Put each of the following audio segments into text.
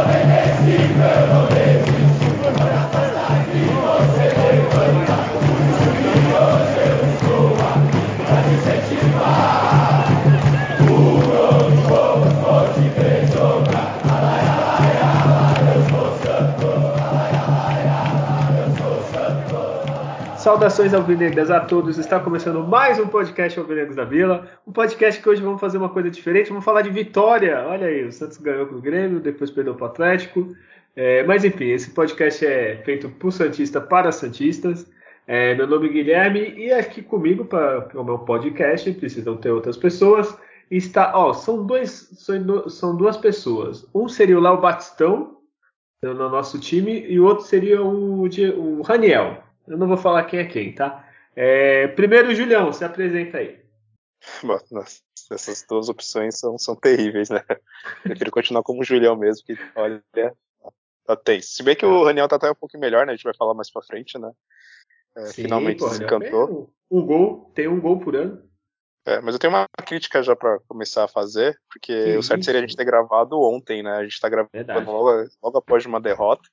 Amen. Saudações alvinegras a todos. Está começando mais um podcast Alvinegros da Vila. Um podcast que hoje vamos fazer uma coisa diferente. Vamos falar de vitória. Olha aí, o Santos ganhou pro Grêmio, depois perdeu pro Atlético. É, mas enfim, esse podcast é feito por Santista para Santistas. É, meu nome é Guilherme e aqui comigo para o meu podcast, precisam ter outras pessoas. Está, ó, são, dois, são duas pessoas. Um seria o Léo Batistão, no nosso time, e o outro seria o, o Raniel. Eu não vou falar quem é quem, tá? É, primeiro, Julião, se apresenta aí. Bom, nossa, essas duas opções são, são terríveis, né? Prefiro continuar como Julião mesmo, que olha, tá tenso. Se bem que o Raniel tá até um pouco melhor, né? A gente vai falar mais pra frente, né? É, Sim, finalmente pô, desencantou. Um gol, tem um gol por ano. É, mas eu tenho uma crítica já para começar a fazer, porque que o certo seria a gente ter gravado ontem, né? A gente tá gravando logo, logo, após uma derrota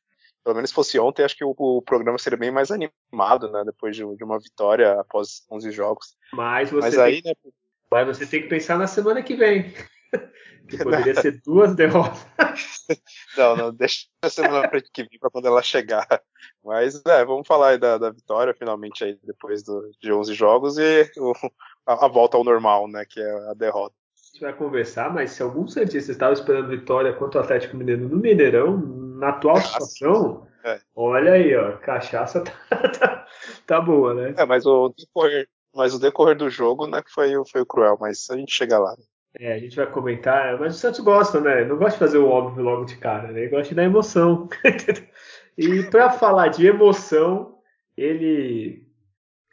pelo menos se fosse ontem, acho que o, o, programa seria bem mais animado, né? Depois de, de uma vitória após 11 jogos. Mas você, Mas aí, tem, né? Mas você tem que pensar na semana que vem. que poderia ser duas derrotas. não, não, deixa a semana que vem para quando ela chegar. Mas é, vamos falar aí da, da vitória, finalmente aí depois do, de 11 jogos e o, a, a, volta ao normal, né? Que é a derrota. A gente vai conversar, mas se algum Santista estava esperando vitória contra o Atlético Mineiro no Mineirão, na atual situação, é. olha aí, ó, cachaça tá, tá, tá, boa, né? É, mas o decorrer, mas o decorrer do jogo, né, foi, foi o cruel, mas a gente chega lá. Né? É, a gente vai comentar, mas o Santos gosta, né? Não gosta de fazer o óbvio logo de cara, né? Ele gosta de dar emoção. e para falar de emoção, ele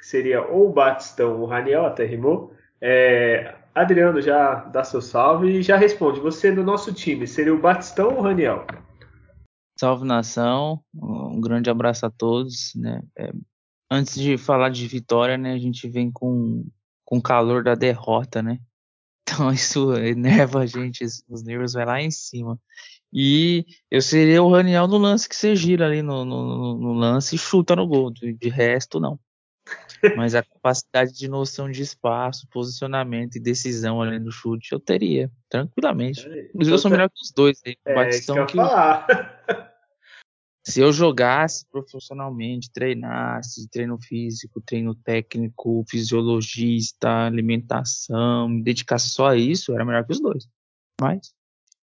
seria ou o Batistão ou o Raniel, até rimou. É, Adriano já dá seu salve e já responde. Você do nosso time, seria o Batistão ou o Raniel? Salve nação, um grande abraço a todos, né? É, antes de falar de vitória, né, a gente vem com com o calor da derrota, né? Então isso enerva a gente, os nervos vai lá em cima. E eu seria o Raniel no lance que você gira ali no, no, no lance e chuta no gol. De, de resto, não. Mas a capacidade de noção de espaço, posicionamento e decisão ali no chute eu teria, tranquilamente. Inclusive, eu sou melhor que os dois aí. É, Batistão que, que se eu jogasse profissionalmente, treinasse, treino físico, treino técnico, fisiologista, alimentação, me dedicasse só a isso, era melhor que os dois. Mas.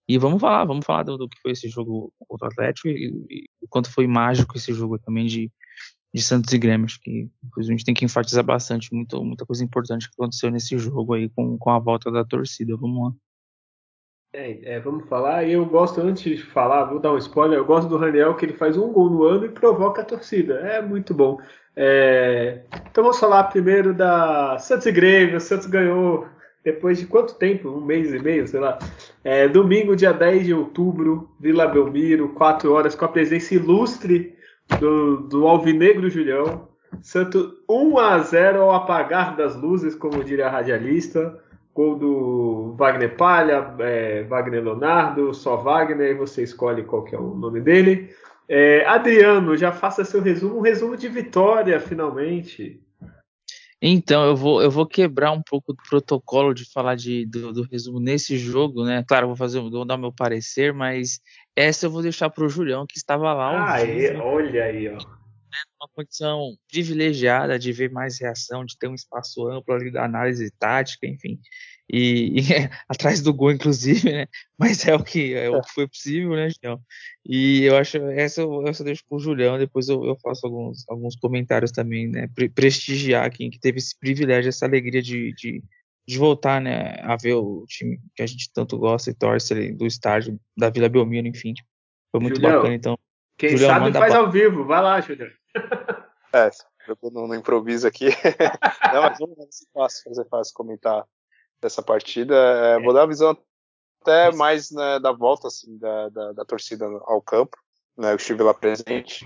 E vamos falar, vamos falar do, do que foi esse jogo contra o Atlético e, o quanto foi mágico esse jogo também de, de Santos e Grêmio. Acho que a gente tem que enfatizar bastante muito, muita coisa importante que aconteceu nesse jogo aí com, com a volta da torcida. Vamos lá. É, é, vamos falar. Eu gosto, antes de falar, vou dar um spoiler. Eu gosto do Raniel que ele faz um gol no ano e provoca a torcida. É muito bom. É, então vamos falar primeiro da Santos e Grêmio. O Santos ganhou depois de quanto tempo? Um mês e meio, sei lá. É, domingo, dia 10 de outubro, Vila Belmiro, 4 horas, com a presença ilustre do, do Alvinegro Julião. Santos 1 a 0 ao apagar das luzes, como diria a radialista. Gol do Wagner Palha, é, Wagner Leonardo, só Wagner, você escolhe qual que é o nome dele. É, Adriano, já faça seu resumo, um resumo de vitória, finalmente. Então, eu vou, eu vou quebrar um pouco do protocolo de falar de, do, do resumo nesse jogo, né? Claro, vou fazer, vou dar meu parecer, mas essa eu vou deixar para o Julião, que estava lá. Ah, é, olha aí, ó. Uma condição privilegiada de ver mais reação, de ter um espaço amplo ali da análise tática, enfim e, e é, atrás do gol, inclusive, né? Mas é o que, é o que foi possível, né, Julião? E eu acho, essa eu, essa eu deixo pro Julião, depois eu, eu faço alguns, alguns comentários também, né? Pre prestigiar quem que teve esse privilégio, essa alegria de, de, de, voltar, né, a ver o time que a gente tanto gosta e torce ali, do estádio da Vila Belmiro, enfim. Foi muito Julião, bacana, então. Quem Julião, sabe faz ao vivo, vai lá, Julião. É, eu no improviso aqui. Não, mas vamos fácil, fazer fácil comentar dessa partida. É. Vou dar uma visão até mais né, da volta assim, da, da, da, torcida ao campo. Né, eu estive lá presente.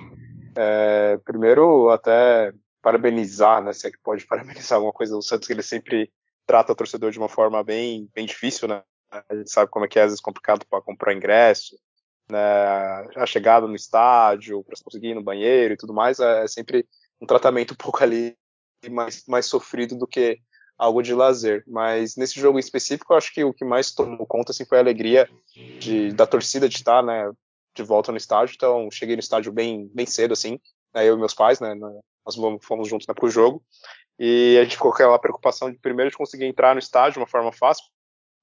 É, primeiro, até parabenizar, né, se é que pode parabenizar alguma coisa, o Santos que ele sempre trata o torcedor de uma forma bem, bem difícil, né? A gente sabe como é que é, às vezes complicado para comprar ingresso, né, a chegada no estádio, para conseguir ir no banheiro e tudo mais, é, é sempre um tratamento um pouco ali mais, mais sofrido do que algo de lazer. Mas nesse jogo em específico, eu acho que o que mais tomou conta assim, foi a alegria de, da torcida de estar né, de volta no estádio. Então, cheguei no estádio bem, bem cedo, assim, né, eu e meus pais, né, nós fomos juntos né, para o jogo. E a gente ficou com aquela preocupação de primeiro de conseguir entrar no estádio de uma forma fácil,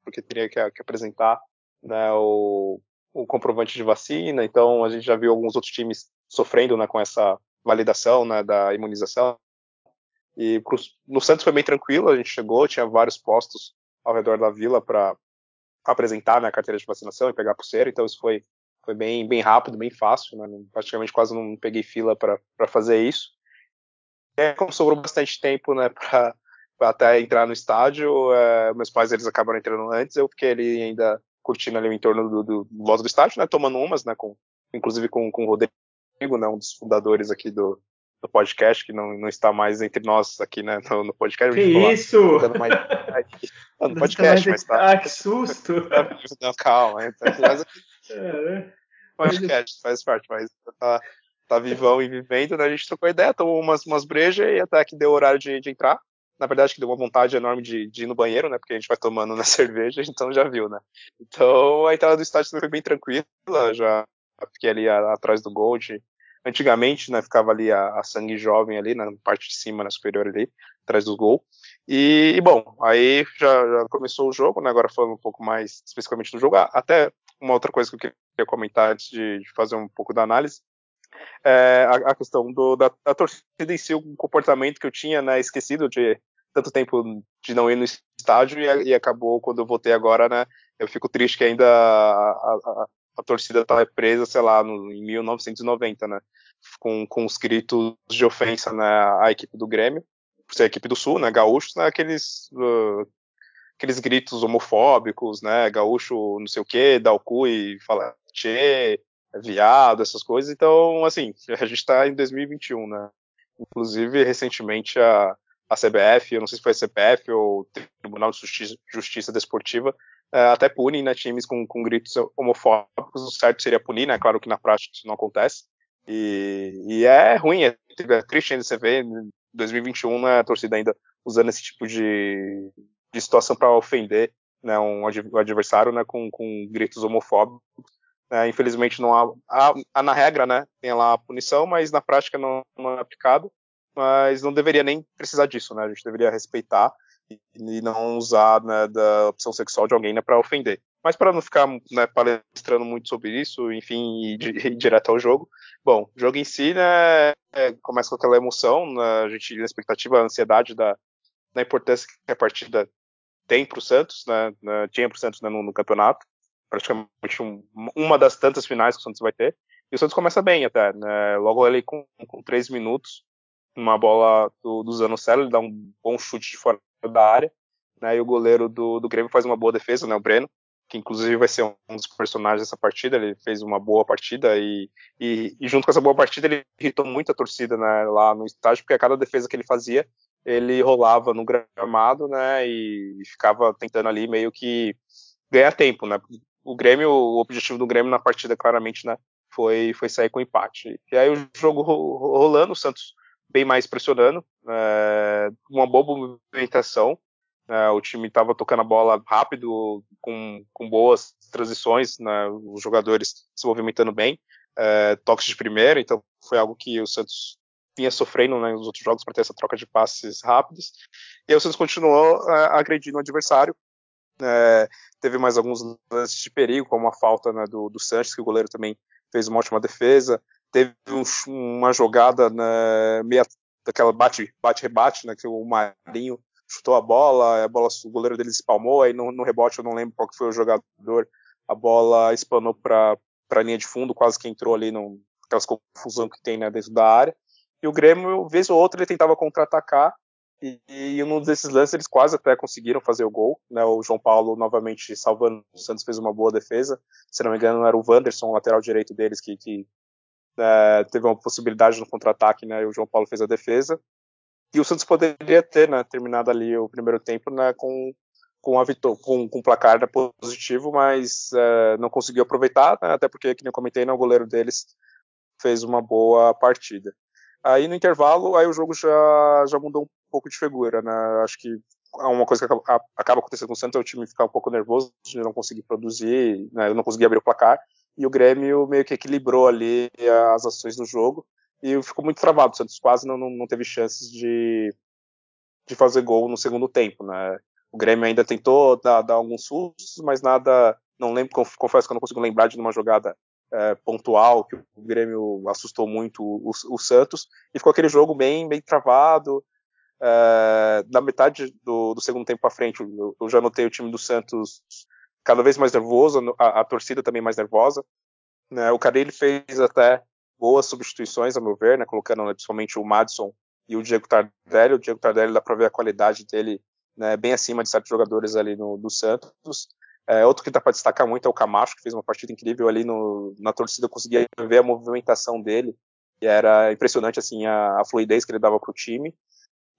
porque teria que, que apresentar né, o, o comprovante de vacina. Então, a gente já viu alguns outros times sofrendo né, com essa validação né, da imunização. E no Santos foi bem tranquilo, a gente chegou, tinha vários postos ao redor da vila para apresentar né, a carteira de vacinação e pegar a pulseira, então isso foi, foi bem, bem rápido, bem fácil, né, praticamente quase não peguei fila para fazer isso. E como sobrou bastante tempo né, para até entrar no estádio, é, meus pais eles acabaram entrando antes, eu fiquei ali ainda curtindo ali o entorno do, do, do do estádio, né, tomando umas, né, com, inclusive com, com o Rodrigo, né, um dos fundadores aqui do, do podcast, que não, não está mais entre nós aqui né, no, no podcast. Que isso? Mais... Não, no podcast, mas tá. Ah, que susto! Não, calma. Então, mas... é, podcast faz parte, mas tá, tá vivão e vivendo, né? A gente trocou ideia, tomou umas, umas brejas e até que deu horário de, de entrar. Na verdade, que deu uma vontade enorme de, de ir no banheiro, né? Porque a gente vai tomando na cerveja, então já viu, né? Então a entrada do estádio foi bem tranquila, já fiquei ali atrás do Gold, Antigamente, né, ficava ali a, a, sangue jovem ali, na parte de cima, na superior ali, atrás do gol. E, e bom, aí já, já, começou o jogo, né, agora falando um pouco mais especificamente do jogo. Ah, até uma outra coisa que eu queria comentar antes de, de fazer um pouco da análise, é a, a questão do, da, da, torcida em si, o comportamento que eu tinha, né, esquecido de tanto tempo de não ir no estádio e, e acabou quando eu voltei agora, né, eu fico triste que ainda a, a, a torcida tá presa, sei lá, no, em 1990, né? Com, com os gritos de ofensa né, à equipe do Grêmio, por ser a equipe do Sul, né? Gaúchos, né? Aqueles, uh, aqueles gritos homofóbicos, né? Gaúcho não sei o que, dá o cu e fala tchê, é viado, essas coisas. Então, assim, a gente tá em 2021, né? Inclusive, recentemente, a, a CBF, eu não sei se foi a CBF ou Tribunal de Justiça, Justiça Desportiva, é, até punem né, times com, com gritos homofóbicos. O certo seria punir, né? Claro que na prática isso não acontece. E, e é ruim, é, é triste ainda você ver em 2021 né, a torcida ainda usando esse tipo de, de situação para ofender né, um adversário né, com, com gritos homofóbicos. É, infelizmente não há, há, há, na regra, né, tem lá a punição, mas na prática não, não é aplicado. Mas não deveria nem precisar disso, né? A gente deveria respeitar e não usar né, da opção sexual de alguém né, para ofender. Mas para não ficar né, palestrando muito sobre isso, enfim, e, ir direto ao jogo. Bom, o jogo em si, né, é, começa com aquela emoção, né, a gente na expectativa, a ansiedade da, da importância que a partida tem para o Santos, né, né, tinha para o Santos né, no, no, campeonato, praticamente um, uma das tantas finais que o Santos vai ter. E o Santos começa bem até, né, logo ali com, com três minutos, uma bola do, do ele dá um bom chute de fora da área, né, e o goleiro do, do Grêmio faz uma boa defesa, né, o Breno, que inclusive vai ser um dos personagens dessa partida, ele fez uma boa partida e, e, e junto com essa boa partida ele irritou muito a torcida né, lá no estádio, porque a cada defesa que ele fazia, ele rolava no gramado, né, e ficava tentando ali meio que ganhar tempo, né, o Grêmio, o objetivo do Grêmio na partida claramente, né, foi, foi sair com empate. E aí o jogo rolando, o Santos bem mais pressionando, é, uma boa movimentação. É, o time estava tocando a bola rápido, com, com boas transições, né, os jogadores se movimentando bem, é, toques de primeira, então foi algo que o Santos vinha sofrendo né, nos outros jogos para ter essa troca de passes rápidos. E aí o Santos continuou é, agredindo o adversário. É, teve mais alguns lances de perigo, como a falta né, do, do Sanches, que o goleiro também fez uma ótima defesa teve um, uma jogada né, meia daquela bate bate rebate né que o Marinho chutou a bola a bola o goleiro dele espalmou aí no, no rebote eu não lembro qual que foi o jogador a bola espanou para para linha de fundo quase que entrou ali no aquelas confusão que tem né, dentro da área e o Grêmio vez ou outra ele tentava contra-atacar e, e um desses lances eles quase até conseguiram fazer o gol, né? O João Paulo novamente salvando, o Santos fez uma boa defesa. Se não me engano, era o Wanderson, o lateral direito deles, que, que é, teve uma possibilidade no contra-ataque, né? E o João Paulo fez a defesa. E o Santos poderia ter, né, terminado ali o primeiro tempo, né, com, com a com, com placar né, positivo, mas é, não conseguiu aproveitar, né, até porque, como eu comentei, né, o goleiro deles fez uma boa partida. Aí no intervalo, aí o jogo já, já mudou um pouco de figura, né? Acho que uma coisa que acaba, acontecendo com o Santos é o time ficar um pouco nervoso de não conseguir produzir, né, não conseguir abrir o placar, e o Grêmio meio que equilibrou ali as ações do jogo, e ficou muito travado, o Santos quase não, não, teve chances de, de fazer gol no segundo tempo, né? O Grêmio ainda tentou dar, dar alguns sustos, mas nada, não lembro, confesso que eu não consigo lembrar de uma jogada é, pontual que o Grêmio assustou muito o, o, Santos e ficou aquele jogo bem, bem travado. É, na metade do, do segundo tempo para frente, eu, eu, já notei o time do Santos cada vez mais nervoso, a, a torcida também mais nervosa. Né? O Carille fez até boas substituições, a meu ver, né? colocando né, principalmente o Madison e o Diego Tardelli. O Diego Tardelli dá para ver a qualidade dele né, bem acima de certos jogadores ali no, do Santos. É, outro que dá para destacar muito é o Camacho, que fez uma partida incrível ali no, na torcida, eu conseguia ver a movimentação dele, e era impressionante assim a, a fluidez que ele dava para o time.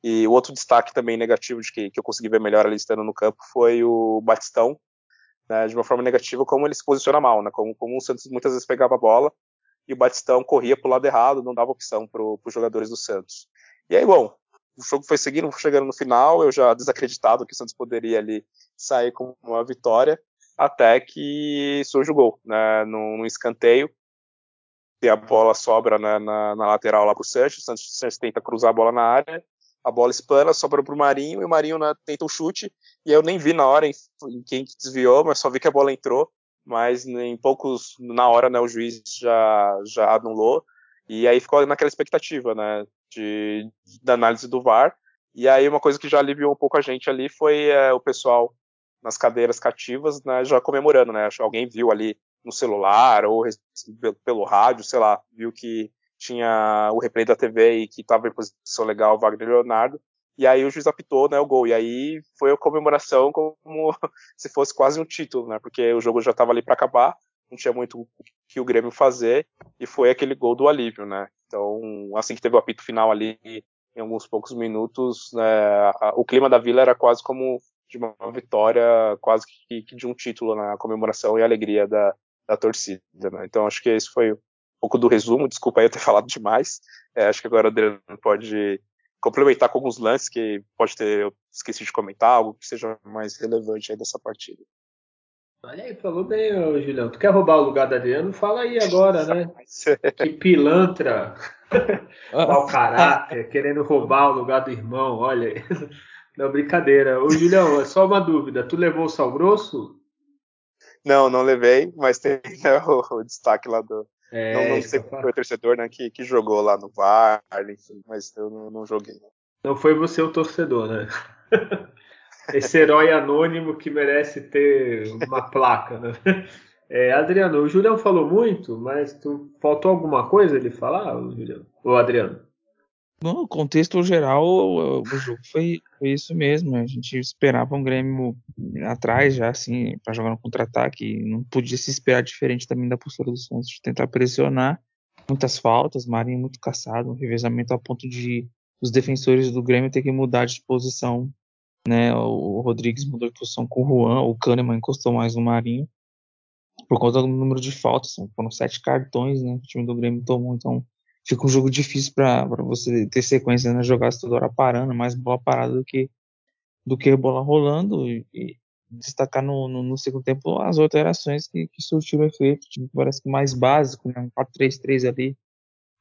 E o outro destaque também negativo de que, que eu consegui ver melhor ali estando no campo foi o Batistão, né, de uma forma negativa, como ele se posiciona mal, né, como, como o Santos muitas vezes pegava a bola e o Batistão corria para o lado errado, não dava opção para os jogadores do Santos. E aí, bom, o jogo foi seguindo, chegando no final, eu já desacreditado que o Santos poderia ali sair com uma vitória, até que surge o gol, né, num, escanteio, e a bola sobra né, na, na, lateral lá pro Santos, o Santos tenta cruzar a bola na área, a bola espana, sobra pro Marinho, e o Marinho né, tenta um chute, e eu nem vi na hora em, em quem desviou, mas só vi que a bola entrou, mas em poucos, na hora, né, o juiz já, já anulou, e aí ficou naquela expectativa, né, de, da análise do VAR. E aí uma coisa que já aliviou um pouco a gente ali foi é, o pessoal nas cadeiras cativas, né, já comemorando, né, alguém viu ali no celular ou pelo rádio, sei lá, viu que tinha o replay da TV e que estava em posição legal o Wagner Leonardo, e aí o juiz apitou, né, o gol, e aí foi a comemoração como se fosse quase um título, né, porque o jogo já estava ali para acabar, não tinha muito o que o Grêmio fazer, e foi aquele gol do alívio, né. Então, assim que teve o apito final ali, em alguns poucos minutos, né, o clima da Vila era quase como de uma vitória, quase que, de um título na comemoração e alegria da, da torcida. Né. Então, acho que esse foi pouco do resumo. Desculpa aí eu ter falado demais. É, acho que agora o Adriano pode complementar com alguns lances que pode ter eu esqueci de comentar, algo que seja mais relevante aí dessa partida. Olha aí, falou bem, ô, Julião. Tu quer roubar o lugar da Adriano? Fala aí agora, né? que pilantra, mau caráter, querendo roubar o lugar do irmão, olha aí. Não, brincadeira. Ô, Julião, é só uma dúvida. Tu levou o sal grosso? Não, não levei, mas tem né, o, o, destaque lá do. É, não, não sei se foi o torcedor né, que, que jogou lá no VAR, enfim, mas eu não, não joguei. Não foi você o torcedor, né? esse herói anônimo que merece ter uma placa, né? É, Adriano, o Julião falou muito, mas tu, faltou alguma coisa ele falar, o Julião? Ou Adriano? No contexto geral, o, jogo foi, foi, isso mesmo. A gente esperava um Grêmio atrás já, assim, para jogar no contra-ataque. Não podia se esperar diferente também da postura do Santos, de tentar pressionar. Muitas faltas, Marinho muito caçado, um revezamento a ponto de os defensores do Grêmio ter que mudar de posição né? O Rodrigues mudou de posição com o Juan, o Kahneman encostou mais no Marinho por conta do número de faltas. Foram sete cartões, né? O time do Grêmio tomou, então fica um jogo difícil para você ter sequência na né? jogada toda hora parando, mais bola parada do que do que bola rolando e, e destacar no, no, no, segundo tempo as alterações que, que surtiram efeito. O time parece que mais básico, né? Um 4-3-3 ali.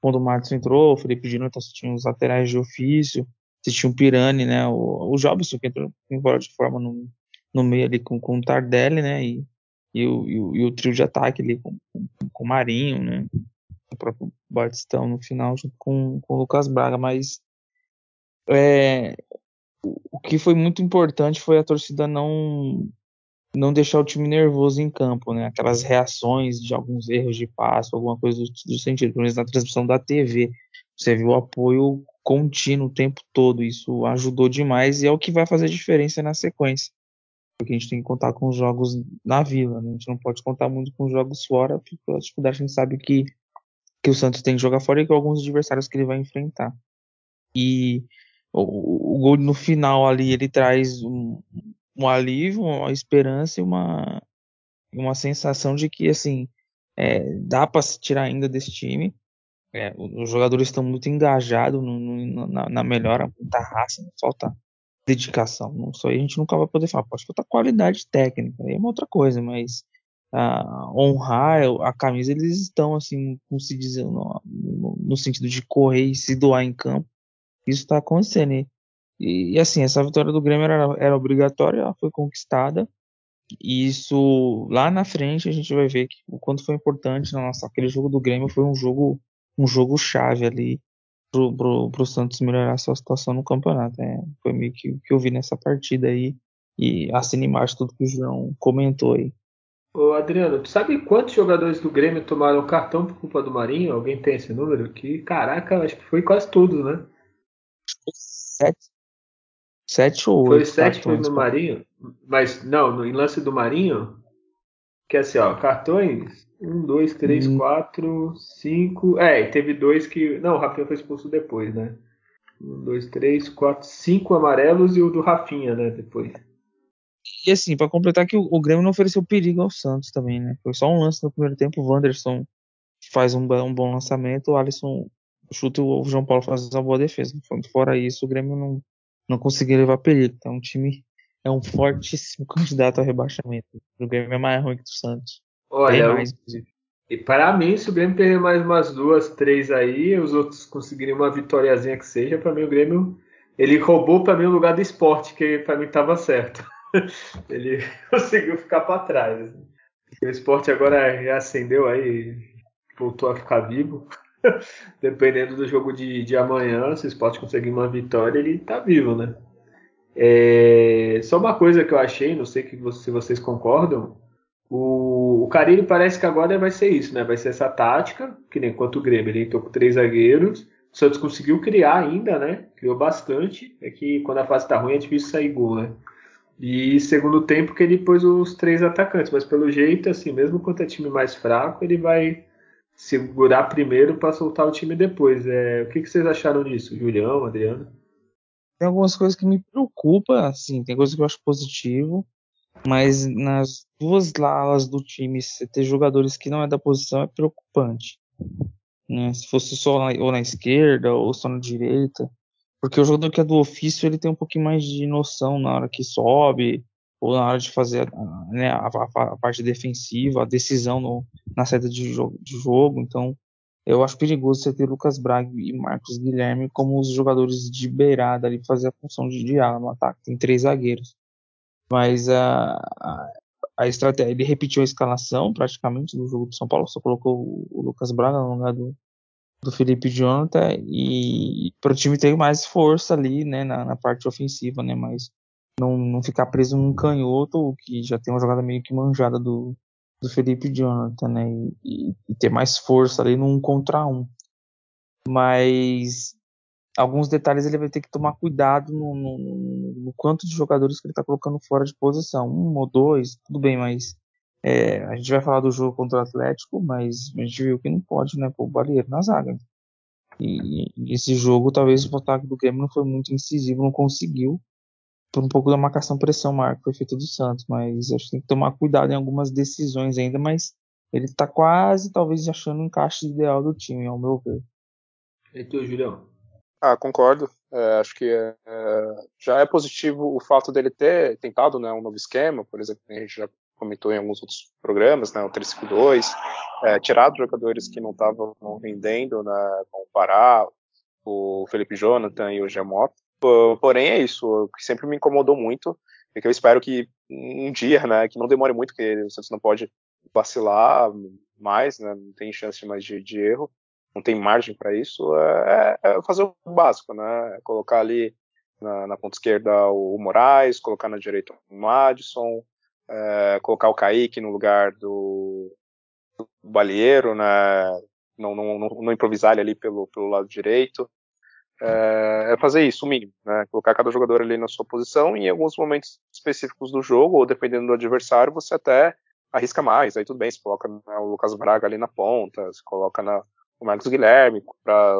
Quando o Marcos entrou, o Felipe Dino tá tinha os laterais de ofício você tinha o Pirani, né? O, o Jobson, que entrou embora de forma no, no meio ali com, com o Tardelli, né? E, e, o, e, o, e o trio de ataque ali com, com, com o Marinho, né? O próprio Batistão no final, junto com, com o Lucas Braga. Mas é, o que foi muito importante foi a torcida não não deixar o time nervoso em campo, né? Aquelas reações de alguns erros de passo, alguma coisa do, do sentido, pelo menos na transmissão da TV. Você viu o apoio contínuo o tempo todo. Isso ajudou demais e é o que vai fazer diferença na sequência. Porque a gente tem que contar com os jogos na vila, né? a gente não pode contar muito com os jogos fora, porque a dificuldade a gente sabe que, que o Santos tem que jogar fora e que alguns adversários que ele vai enfrentar. E o, o gol no final ali, ele traz um, um alívio, uma esperança e uma, uma sensação de que assim é, dá para se tirar ainda desse time. É, os jogadores estão muito engajados no, no, na, na, melhora da raça, não falta dedicação. Não, aí a gente nunca vai poder falar. Pode faltar qualidade técnica, aí é uma outra coisa, mas uh, honrar a camisa, eles estão, assim, como se diz, no, no, sentido de correr e se doar em campo. Isso está acontecendo. E, e, assim, essa vitória do Grêmio era, era obrigatória, ela foi conquistada. E isso lá na frente a gente vai ver que, o quanto foi importante. Nossa, aquele jogo do Grêmio foi um jogo um jogo chave ali pro, pro, pro Santos melhorar sua situação no campeonato. É, foi meio que o que eu vi nessa partida aí. E assina embaixo tudo que o João comentou aí. Ô Adriano, tu sabe quantos jogadores do Grêmio tomaram cartão por culpa do Marinho? Alguém tem esse número? Que caraca, acho que foi quase tudo, né? Sete. Sete ou oito. Foi sete foi no Marinho? Mas não, no, em lance do Marinho, que é assim, ó, cartões. Um, dois, três, hum. quatro, cinco. É, teve dois que. Não, o Rafinha foi expulso depois, né? Um, dois, três, quatro, cinco amarelos e o do Rafinha, né? Depois. E assim, para completar que o, o, Grêmio não ofereceu perigo ao Santos também, né? Foi só um lance no primeiro tempo, o Wanderson faz um, um bom lançamento, o Alisson chuta o João Paulo faz uma boa defesa. Fora isso, o Grêmio não, não conseguiu levar perigo. Então, o time é um fortíssimo candidato ao rebaixamento. O Grêmio é mais ruim que o Santos. Olha, mais, e para mim, se o Grêmio perder mais umas duas, três aí, os outros conseguirem uma vitóriazinha que seja, para mim o Grêmio ele roubou para mim o lugar do esporte, que para mim estava certo. ele conseguiu ficar para trás. Assim. O esporte agora reacendeu aí, voltou a ficar vivo. Dependendo do jogo de, de amanhã, se o esporte conseguir uma vitória, ele tá vivo, né? É, só uma coisa que eu achei, não sei se vocês concordam. O, o parece que agora vai ser isso, né? Vai ser essa tática, que nem quanto o Grêmio, ele entrou com três zagueiros. O Santos conseguiu criar ainda, né? Criou bastante. É que quando a fase tá ruim é difícil sair gol, né? E segundo tempo que ele pôs os três atacantes, mas pelo jeito, assim, mesmo quando é time mais fraco, ele vai segurar primeiro para soltar o time depois. É, o que, que vocês acharam disso, Julião, Adriano? Tem algumas coisas que me preocupam, assim, tem coisas que eu acho positivo, mas nas duas alas do time, você ter jogadores que não é da posição é preocupante. Né? Se fosse só na, ou na esquerda ou só na direita, porque o jogador que é do ofício, ele tem um pouquinho mais de noção na hora que sobe, ou na hora de fazer né, a, a, a, parte defensiva, a decisão no, na saída de jogo, de jogo. Então, eu acho perigoso você ter Lucas Braga e Marcos Guilherme como os jogadores de beirada ali fazer a função de, ala no ataque. Tem três zagueiros. Mas a, a, a, estratégia, ele repetiu a escalação praticamente do jogo do São Paulo, só colocou o, o Lucas Braga no lugar do, do Felipe Jonathan e para o time ter mais força ali, né, na, na, parte ofensiva, né, mas não, não ficar preso num canhoto que já tem uma jogada meio que manjada do, do Felipe Jonathan, né, e, e, ter mais força ali num contra um. Mas alguns detalhes ele vai ter que tomar cuidado no, no, no quanto de jogadores que ele está colocando fora de posição, um ou dois, tudo bem, mas é, a gente vai falar do jogo contra o Atlético, mas a gente viu que não pode, né, pôr o Baleiro na zaga. E, e esse jogo, talvez o ataque do Grêmio não foi muito incisivo, não conseguiu, por um pouco da marcação-pressão, Marco, foi feito do Santos, mas acho que tem que tomar cuidado em algumas decisões ainda, mas ele está quase, talvez, achando o encaixe ideal do time, ao meu ver. E tu, Julião? Ah, concordo. É, acho que é, já é positivo o fato dele ter tentado né, um novo esquema, por exemplo, a gente já comentou em alguns outros programas, né, o 352, é, tirado jogadores que não estavam rendendo, né, como o Pará, o Felipe Jonathan e o Giamotto. Porém, é isso, o que sempre me incomodou muito, é que eu espero que um dia, né, que não demore muito, porque o Santos não pode vacilar mais, né, não tem chance mais de, de erro, não tem margem para isso, é, é, é, fazer o básico, né, é colocar ali na, na ponta esquerda o Moraes, colocar na direita o Madison, é, colocar o Kaique no lugar do, do Balieiro, né? Não, não, não, não, improvisar ele ali pelo, pelo lado direito. É, é, fazer isso, o mínimo, né? Colocar cada jogador ali na sua posição e em alguns momentos específicos do jogo, ou dependendo do adversário, você até arrisca mais. Aí tudo bem, você coloca né, o Lucas Braga ali na ponta, você coloca na, o Marcos Guilherme, para,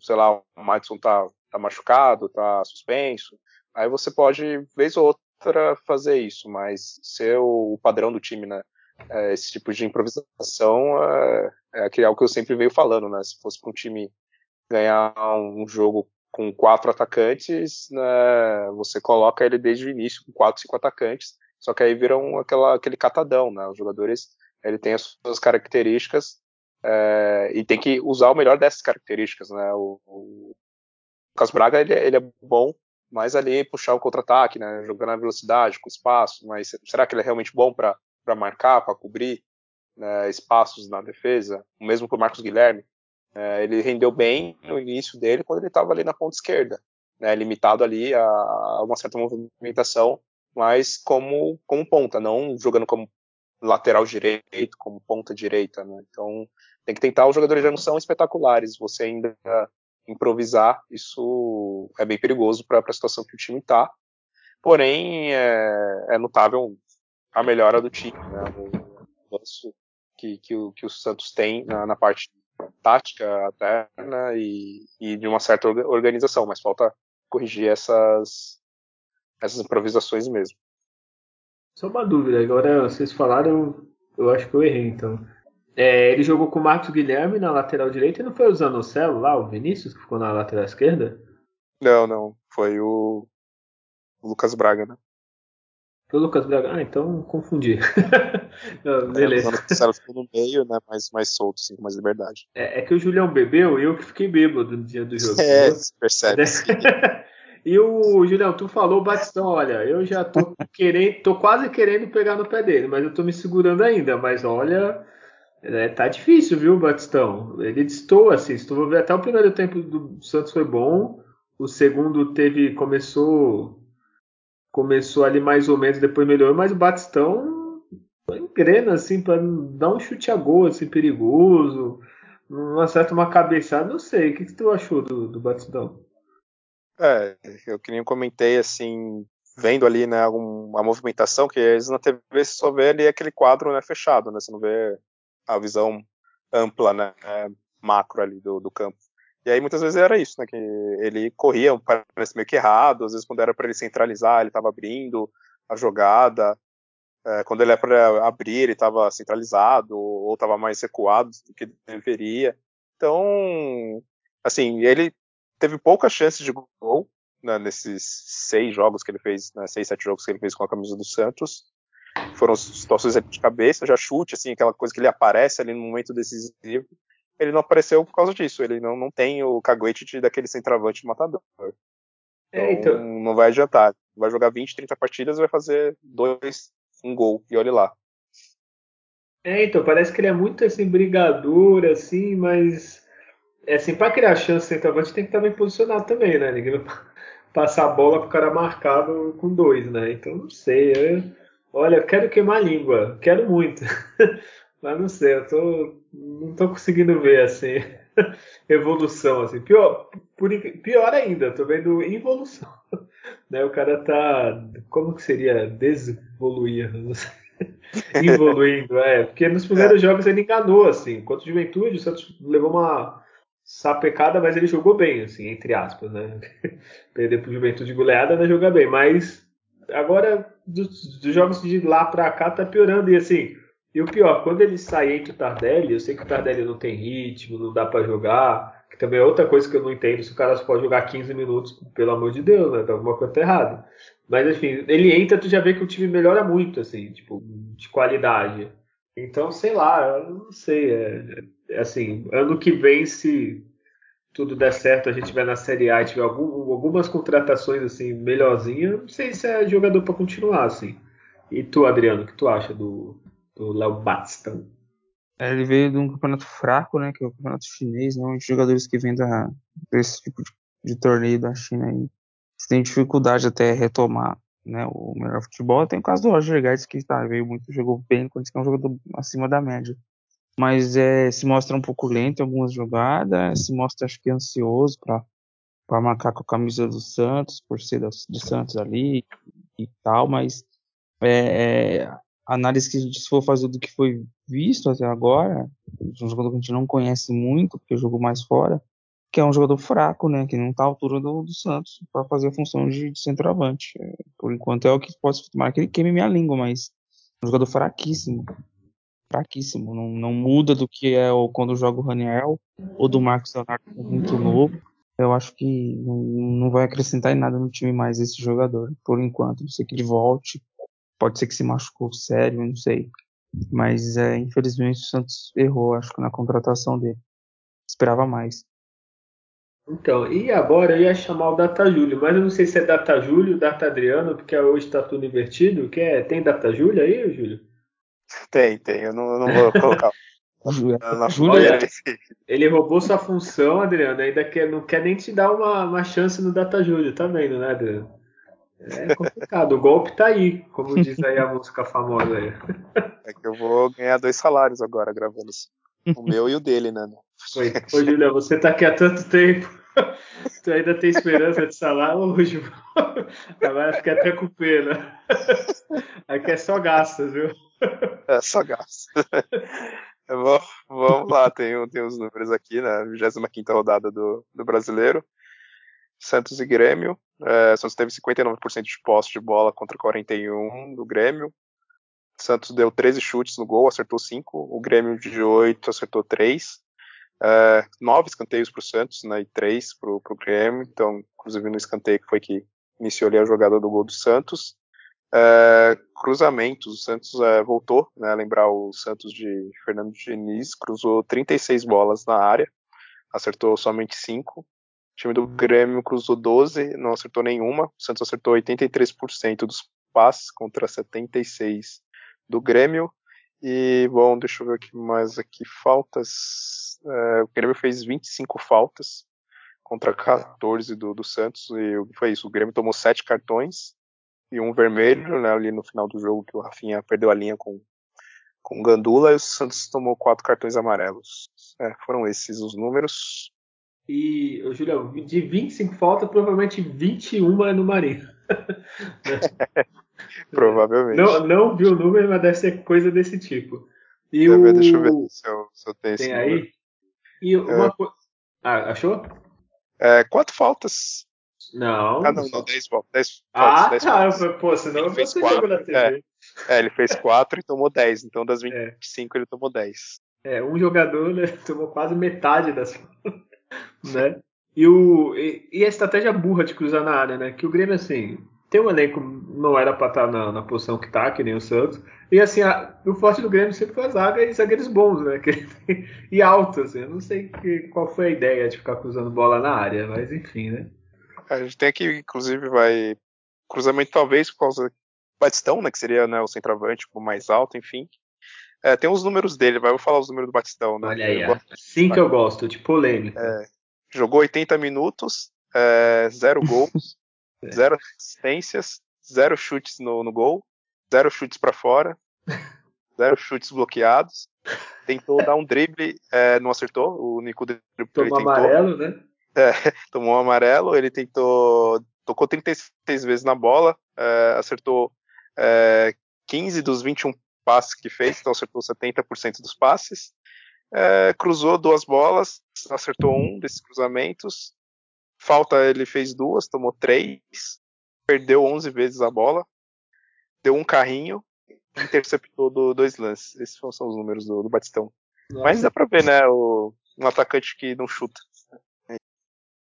sei lá, o Madison tá, tá machucado, tá suspenso. Aí você pode, vez ou outra, contra fazer isso, mas ser o padrão do time, né? É, esse tipo de improvisação é, é algo que eu sempre venho falando, né? Se fosse para um time ganhar um jogo com quatro atacantes, né, você coloca ele desde o início com quatro, cinco atacantes, só que aí viram aquela, aquele catadão, né? Os jogadores ele tem as suas características é, e tem que usar o melhor dessas características, né? O, o Braga ele, ele, é bom, mas ali puxar o contra-ataque, né? Jogando na velocidade, com espaço, mas será que ele é realmente bom para marcar, para cobrir né, espaços na defesa? O mesmo para o Marcos Guilherme. É, ele rendeu bem no início dele quando ele estava ali na ponta esquerda, né, limitado ali a uma certa movimentação, mas como, como ponta, não jogando como lateral direito, como ponta direita. Né? Então tem que tentar, os jogadores já não são espetaculares, você ainda improvisar, isso é bem perigoso para a situação que o time está. Porém, é, é, notável a melhora do time, né? o avanço que, que, o, que o Santos tem na, na parte tática até, né, e, e de uma certa organização, mas falta corrigir essas, essas improvisações mesmo. Só uma dúvida, agora vocês falaram, eu acho que eu errei então. É, ele jogou com o Marcos Guilherme na lateral direita e não foi o Zanocelo lá, o Vinícius, que ficou na lateral esquerda? Não, não. Foi o, o Lucas Braga, né? Foi o Lucas Braga. Ah, então confundi. não, beleza. É, o ficou no meio, né? Mais, mais solto, sim, com mais liberdade. É, é, que o Julião bebeu e eu que fiquei bêbado no dia do jogo. É, percebe. E o Julião, tu falou Batistão, olha, eu já tô querendo, tô quase querendo pegar no pé dele, mas eu tô me segurando ainda. Mas olha, é, tá difícil, viu, Batistão? Ele destoa, assim. Se tu ver, até o primeiro tempo do Santos foi bom. O segundo teve. Começou. Começou ali mais ou menos, depois melhorou, mas o Batistão engrena, assim, para dar um chute a gol, assim, perigoso. Não acerta uma cabeçada, não sei. O que, que tu achou do, do Batistão? É, eu que nem comentei, assim, vendo ali, né, alguma movimentação, que às vezes na TV você só vê ali aquele quadro, né, fechado, né, você não vê a visão ampla, né, macro ali do, do campo. E aí muitas vezes era isso, né, que ele corria, parece meio que errado, às vezes quando era para ele centralizar, ele estava abrindo a jogada, é, quando ele é para abrir, ele estava centralizado, ou estava mais recuado do que deveria. Então, assim, ele teve poucas chances de gol né, nesses seis jogos que ele fez, né, seis, sete jogos que ele fez com a camisa do Santos foram situações de cabeça, já chute, assim, aquela coisa que ele aparece ali no momento decisivo. Ele não apareceu por causa disso, ele não, não tem o caguete daquele centroavante matador. É, então, então, não vai adiantar. Vai jogar 20, 30 partidas vai fazer dois, um gol, e olhe lá. É, então, parece que ele é muito assim, brigador, assim, mas é assim, para criar chance centroavante tem que estar bem posicionado também, né? Ninguém vai passar a bola pro cara marcado com dois, né? Então não sei. Eu Olha, eu quero queimar a língua, quero muito. Mas não sei, eu tô, não tô conseguindo ver assim evolução assim. Pior, por, pior ainda, tô vendo involução. Né? O cara tá, como que seria desevoluir? Evoluindo, é, porque nos primeiros é. jogos ele enganou assim. Contra o Juventude, o Santos levou uma sapecada, mas ele jogou bem, assim, entre aspas, né? Perder pro Juventude goleada, não jogar bem, mas agora dos, dos, jogos de lá pra cá tá piorando. E assim, e o pior, quando ele sai entre o Tardelli, eu sei que o Tardelli não tem ritmo, não dá para jogar, que também é outra coisa que eu não entendo, se o cara só pode jogar 15 minutos, pelo amor de Deus, né? Tá alguma coisa tá errada. Mas enfim, ele entra, tu já vê que o time melhora muito, assim, tipo, de qualidade. Então, sei lá, eu não sei. É, é assim, ano que vem, se tudo der certo, a gente vai na Série A e tiver algum, algumas contratações assim melhorzinhas, não sei se é jogador para continuar assim. E tu, Adriano, o que tu acha do, do Léo Batistão? É, ele veio de um campeonato fraco, né, que é o campeonato chinês, né, onde jogadores que vêm desse tipo de, de torneio da China aí têm dificuldade até retomar né, o melhor futebol. Tem o caso do Roger Guedes, que tá, veio muito, jogou bem, quando é um jogador acima da média mas é, se mostra um pouco lento em algumas jogadas, se mostra acho que ansioso para marcar com a camisa do Santos, por ser de Santos ali e tal, mas é, é, a análise que a gente for fazer do que foi visto até agora, um jogador que a gente não conhece muito, porque jogou mais fora, que é um jogador fraco, né? Que não está à altura do, do Santos para fazer a função de, de centroavante. É, por enquanto é o que posso tomar que ele queime minha língua, mas é um jogador fraquíssimo. Fraquíssimo. Não, não muda do que é o, quando joga o Raniel ou do Marcos Leonardo muito novo. Eu acho que não, vai acrescentar em nada no time mais esse jogador, por enquanto. Não sei que ele volte. Pode ser que se machucou sério, não sei. Mas é, infelizmente o Santos errou, acho que na contratação dele. Esperava mais. Então, e agora eu ia chamar o Data Júlio, mas eu não sei se é Data Júlio, Data Adriano, porque hoje está tudo invertido. Que é, tem Data Júlio aí, Júlio? Tem, tem. Eu não, eu não vou colocar. Olha, ele roubou sua função, Adriano. Ainda quer, não quer nem te dar uma, uma chance no Data Júlio, tá vendo, né, Adriano? É complicado. o golpe tá aí, como diz aí a música famosa aí. É que eu vou ganhar dois salários agora gravando isso. O meu e o dele, né? Oi, Ô, Julia, você tá aqui há tanto tempo. Tu ainda tem esperança de salário hoje? Vai ficar até com pena. Aqui é só gastos, viu? É só gastos. vamos lá, tem, tem os números aqui, né? 25 rodada do, do brasileiro. Santos e Grêmio. É, Santos teve 59% de posse de bola contra 41% do Grêmio. Santos deu 13 chutes no gol, acertou 5. O Grêmio de 8 acertou 3. É, 9 escanteios para o Santos né, e 3 para o Grêmio. Então, inclusive no escanteio que foi que iniciou ali a jogada do gol do Santos. É, cruzamentos, o Santos é, voltou né, lembrar o Santos de Fernando Diniz, cruzou 36 bolas na área, acertou somente 5. O time do Grêmio cruzou 12, não acertou nenhuma. O Santos acertou 83% dos passes contra 76 do Grêmio. E, bom, deixa eu ver aqui mais aqui. Faltas. É, o Grêmio fez 25 faltas contra 14 do, do Santos. E foi isso. O Grêmio tomou 7 cartões e um vermelho, né, ali no final do jogo que o Rafinha perdeu a linha com, com o Gandula e o Santos tomou quatro cartões amarelos. É, foram esses os números. E, Julião, de 25 faltas, provavelmente 21 é no Marinho. Provavelmente. Não, não vi o número, mas deve ser coisa desse tipo. E o... Deixa eu ver se eu, se eu tenho Tem esse aí? número. E uma é... coisa. Ah, achou? É, quatro faltas. Não. Ah, não, não, 10 faltas. 10 ah, tá. faltas. Pô, senão ele fez você quatro, jogou na TV. É, é, ele fez 4 e tomou 10. Então das 25 é. ele tomou 10. É, um jogador né, tomou quase metade das né? E, o, e, e, a estratégia burra de cruzar na área, né? Que o Grêmio, assim, tem um elenco, não era pra estar na, na posição que tá, que nem o Santos. E assim, a, o forte do Grêmio sempre foi a zaga e zagueiros bons, né? Que, e altos, assim. Eu não sei que, qual foi a ideia de ficar cruzando bola na área, mas enfim, né? A gente tem aqui, inclusive, vai. Cruzamento talvez por causa do Batistão, né? Que seria né, o centroavante o mais alto, enfim. É, tem os números dele, vai, eu vou falar os números do Batistão, né? Olha aí, sim que eu gosto, de polêmica. É, jogou 80 minutos, é, zero gols, é. zero assistências, zero chutes no, no gol, zero chutes para fora, zero chutes bloqueados. Tentou dar um drible, é, não acertou. O Nico drible Tomou amarelo, né? É, tomou um amarelo. Ele tentou, tocou 36 vezes na bola, é, acertou 15 dos 21 passes que fez, então acertou 70% dos passes. cruzou duas bolas, acertou um desses cruzamentos. Falta ele fez duas, tomou três, perdeu 11 vezes a bola, deu um carrinho, interceptou do, dois lances. Esses são os números do, do Batistão. Nossa. Mas dá pra ver, né? O, um atacante que não chuta.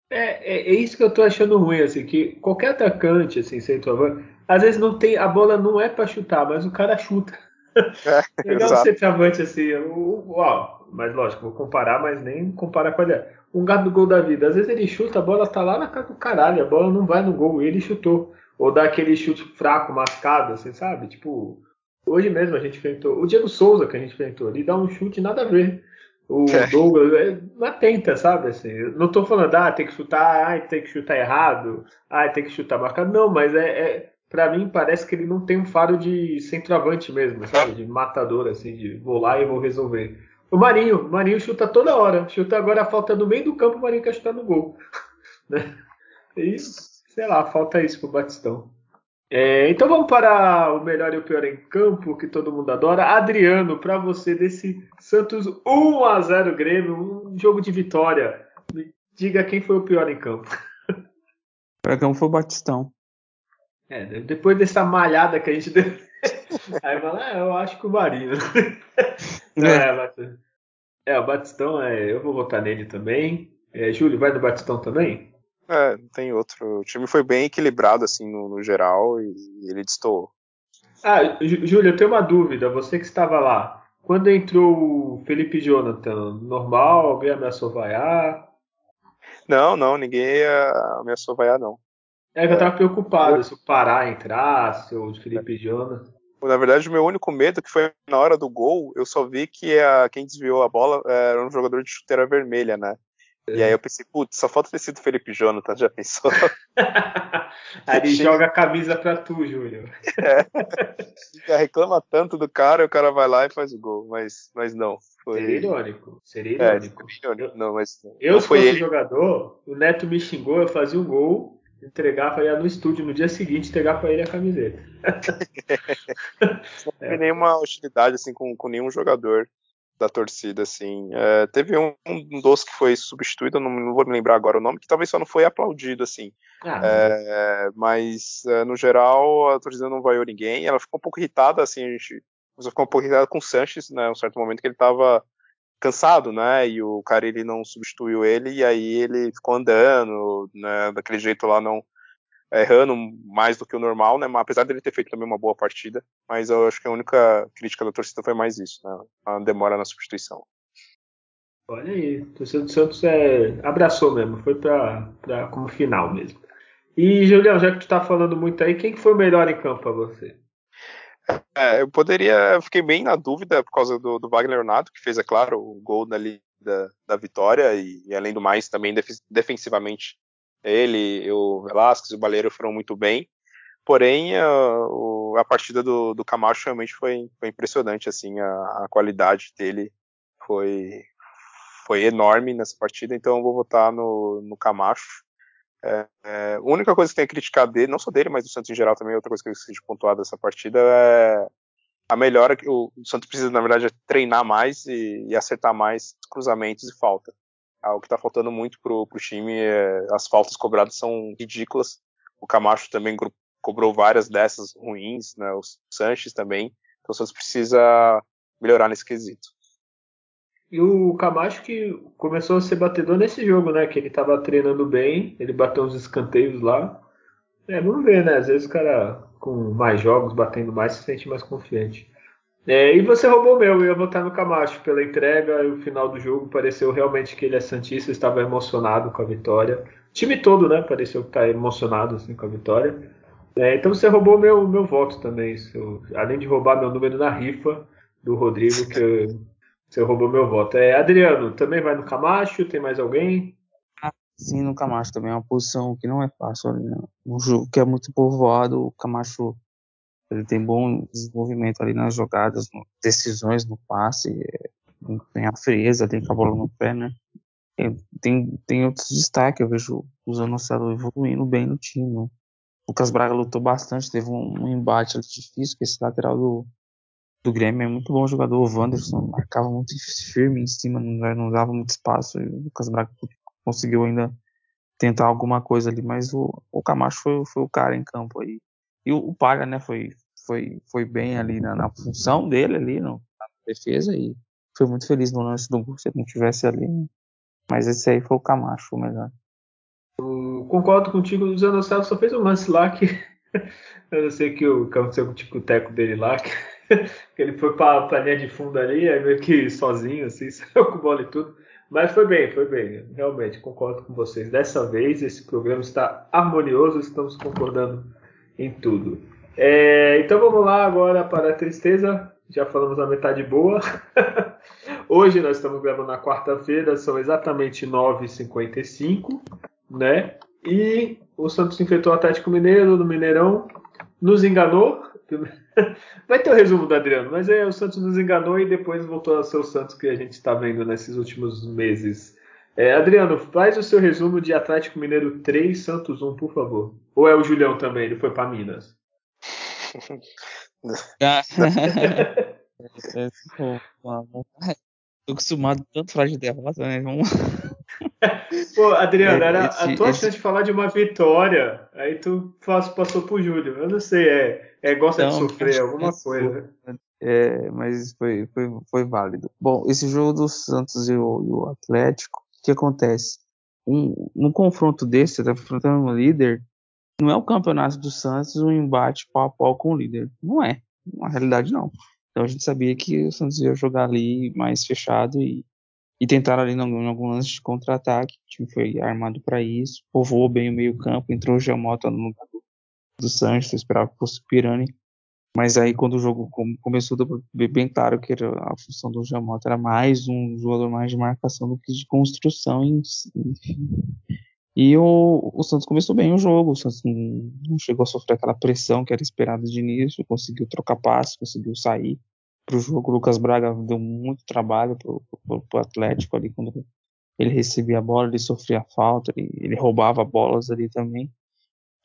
É, é, é, isso que eu tô achando ruim, assim, que qualquer atacante, assim, centroavante, às vezes não tem, a bola não é para chutar, mas o cara chuta. É, Legal o centroavante, assim, uau, mas lógico, vou comparar, mas nem comparar com a um gato do gol da vida. Às vezes ele chuta, a bola tá lá na cara do caralho, a bola não vai no gol, ele chutou. Ou dá aquele chute fraco, mascado, assim, sabe? Tipo, hoje mesmo a gente enfrentou. O Diego Souza que a gente enfrentou, ele dá um chute nada a ver. O é. Douglas é uma tenta, sabe? Assim, não tô falando, ah, tem que chutar, ah, tem que chutar errado, ah, tem que chutar marcado. Não, mas é, é para mim parece que ele não tem um faro de centroavante mesmo, sabe? De matador, assim, de vou lá e vou resolver. O Marinho, o Marinho chuta toda hora. Chuta agora a falta no meio do campo, o Marinho quer chutar no gol. né? E, sei lá, falta isso pro Batistão. É, então vamos para o melhor e o pior em campo, que todo mundo adora. Adriano, para você desse Santos 1 a 0 Grêmio, um jogo de vitória. diga quem foi o pior em campo. Em campo foi o Batistão. É, depois dessa malhada que a gente deu. Aí fala, ah, eu acho que o Marinho. é, é, o Batistão, é, eu vou votar nele também. É, Júlio, vai no Batistão também? É, não tem outro. O time foi bem equilibrado, assim, no, no geral, e ele destoou. Ah, Júlio, eu tenho uma dúvida. Você que estava lá, quando entrou o Felipe Jonathan, normal? Alguém ameaçou vaiar? Não, não, ninguém ameaçou vaiar, não. É que eu tava preocupado se o Pará entrasse, ou o Felipe Jonathan. Na verdade, o meu único medo que foi na hora do gol, eu só vi que a, quem desviou a bola era um jogador de chuteira vermelha, né? E aí eu pensei, putz, só falta ter sido Felipe Jonathan, já pensou? aí ele joga a camisa pra tu, Júlio. É. Reclama tanto do cara, e o cara vai lá e faz o gol, mas, mas não. Foi... Seria irônico, seria é, irônico. É, não, mas eu, não se fosse ele. jogador, o Neto me xingou, eu fazia um gol, entregava ia no estúdio no dia seguinte, entregar pra ele a camiseta. não teve é. nenhuma hostilidade assim com, com nenhum jogador da torcida, assim. É, teve um, um dos que foi substituído, não, não, vou me lembrar agora o nome, que talvez só não foi aplaudido, assim. Ah, é, mas, é, no geral, a torcida não vaiou ninguém. Ela ficou um pouco irritada, assim, a gente ficou um pouco irritada com o Sanches, né, um certo momento que ele estava cansado, né, e o cara ele não substituiu ele, e aí ele ficou andando, né, daquele jeito lá, não errando mais do que o normal, né? Mas apesar dele ter feito também uma boa partida, mas eu acho que a única crítica da torcida foi mais isso, né? A demora na substituição. Olha aí, o torcedor do Santos é, abraçou mesmo, foi para como final mesmo. E, Julião, já que tu tá falando muito aí, quem que foi o melhor em campo para você? É, eu poderia, eu fiquei bem na dúvida por causa do, do Wagner Leonardo, que fez, é claro, o gol dali da, da vitória, e, e além do mais, também defensivamente ele, o Velasquez e o Baleiro foram muito bem. Porém, a, a partida do, do Camacho realmente foi, foi impressionante, assim, a, a, qualidade dele foi, foi enorme nessa partida, então eu vou votar no, no Camacho. É, é, a única coisa que tem a criticar dele, não só dele, mas do Santos em geral também, outra coisa que eu esqueci de pontuar dessa partida é a melhora que o, o Santos precisa, na verdade, é treinar mais e, e acertar mais cruzamentos e falta. Ah, o que está faltando muito pro, pro time é as faltas cobradas são ridículas. O Camacho também cobrou várias dessas ruins, né? O Sanches também. Então o Santos precisa melhorar nesse quesito. E o Camacho que começou a ser batedor nesse jogo, né? Que ele estava treinando bem, ele bateu uns escanteios lá. É, vamos ver, né? Às vezes o cara com mais jogos, batendo mais, se sente mais confiante. É, e você roubou meu, eu ia votar no Camacho pela entrega e o final do jogo. Pareceu realmente que ele é Santista, estava emocionado com a vitória. O time todo, né? Pareceu que está emocionado assim, com a vitória. É, então você roubou meu, meu voto também. Seu, além de roubar meu número na rifa do Rodrigo, que eu, você roubou meu voto. É, Adriano, também vai no Camacho? Tem mais alguém? Ah, sim, no Camacho também. É uma posição que não é fácil. Né? Um jogo que é muito povoado. O Camacho ele tem bom desenvolvimento ali nas jogadas, decisões no passe, tem a frieza, tem a bola no pé, né? Tem, tem outros destaques, eu vejo o Zanocelo evoluindo bem no time. O Lucas Braga lutou bastante, teve um, um embate difícil, que esse lateral do, do Grêmio é muito bom jogador. O Wanderson marcava muito firme em cima, não, não dava muito espaço. E o Lucas Braga conseguiu ainda tentar alguma coisa ali, mas o, o Camacho foi, foi o cara em campo aí. E o, o Palha, né, foi, foi, foi bem ali na, na função dele ali no, na defesa e foi muito feliz no lance do gol se ele não tivesse ali. Né? Mas esse aí foi o Camacho, o melhor. Concordo contigo, o Zanocelo só fez um lance lá que eu não sei o que aconteceu com o tico-teco dele lá, que ele foi para a linha de fundo ali, aí meio que sozinho, assim, saiu com bola e tudo. Mas foi bem, foi bem. Realmente, concordo com vocês. Dessa vez, esse programa está harmonioso, estamos concordando em tudo. É, então vamos lá agora para a tristeza. Já falamos a metade boa. Hoje nós estamos gravando na quarta-feira, são exatamente 9h55, né? E o Santos enfrentou o Atlético Mineiro no Mineirão, nos enganou. Vai ter o resumo do Adriano, mas é, o Santos nos enganou e depois voltou a ser o Santos que a gente está vendo nesses últimos meses. É, Adriano, faz o seu resumo de Atlético Mineiro 3, Santos 1, por favor. Ou é o Julião também, ele foi para Minas? Ah. Tô acostumado tanto falar de derrota, né? Vamos... Pô, Adriano, é, era esse, a tua esse... chance de falar de uma vitória. Aí tu passou pro Júlio. Eu não sei, é, é gosta de sofrer, alguma coisa. É, mas foi, foi, foi válido. Bom, esse jogo do Santos e o, e o Atlético, que acontece? Um, um confronto desse, você tá enfrentando um líder, não é o campeonato do Santos um embate pau a pau com o líder. Não é. Na realidade, não. Então a gente sabia que o Santos ia jogar ali mais fechado e, e tentaram ali em algum lance de contra-ataque. O time foi armado para isso, povoou bem o meio-campo, entrou o Giamota no lugar do, do Santos, eu esperava que fosse o Pirani. Mas aí quando o jogo começou, deu bem claro que era, a função do Giamota era mais um jogador mais de marcação do que de construção, enfim. E o, o Santos começou bem o jogo, o Santos não chegou a sofrer aquela pressão que era esperada de início, conseguiu trocar passe, conseguiu sair para o jogo. O Lucas Braga deu muito trabalho para o Atlético ali quando ele recebia a bola, ele sofria falta, ele, ele roubava bolas ali também.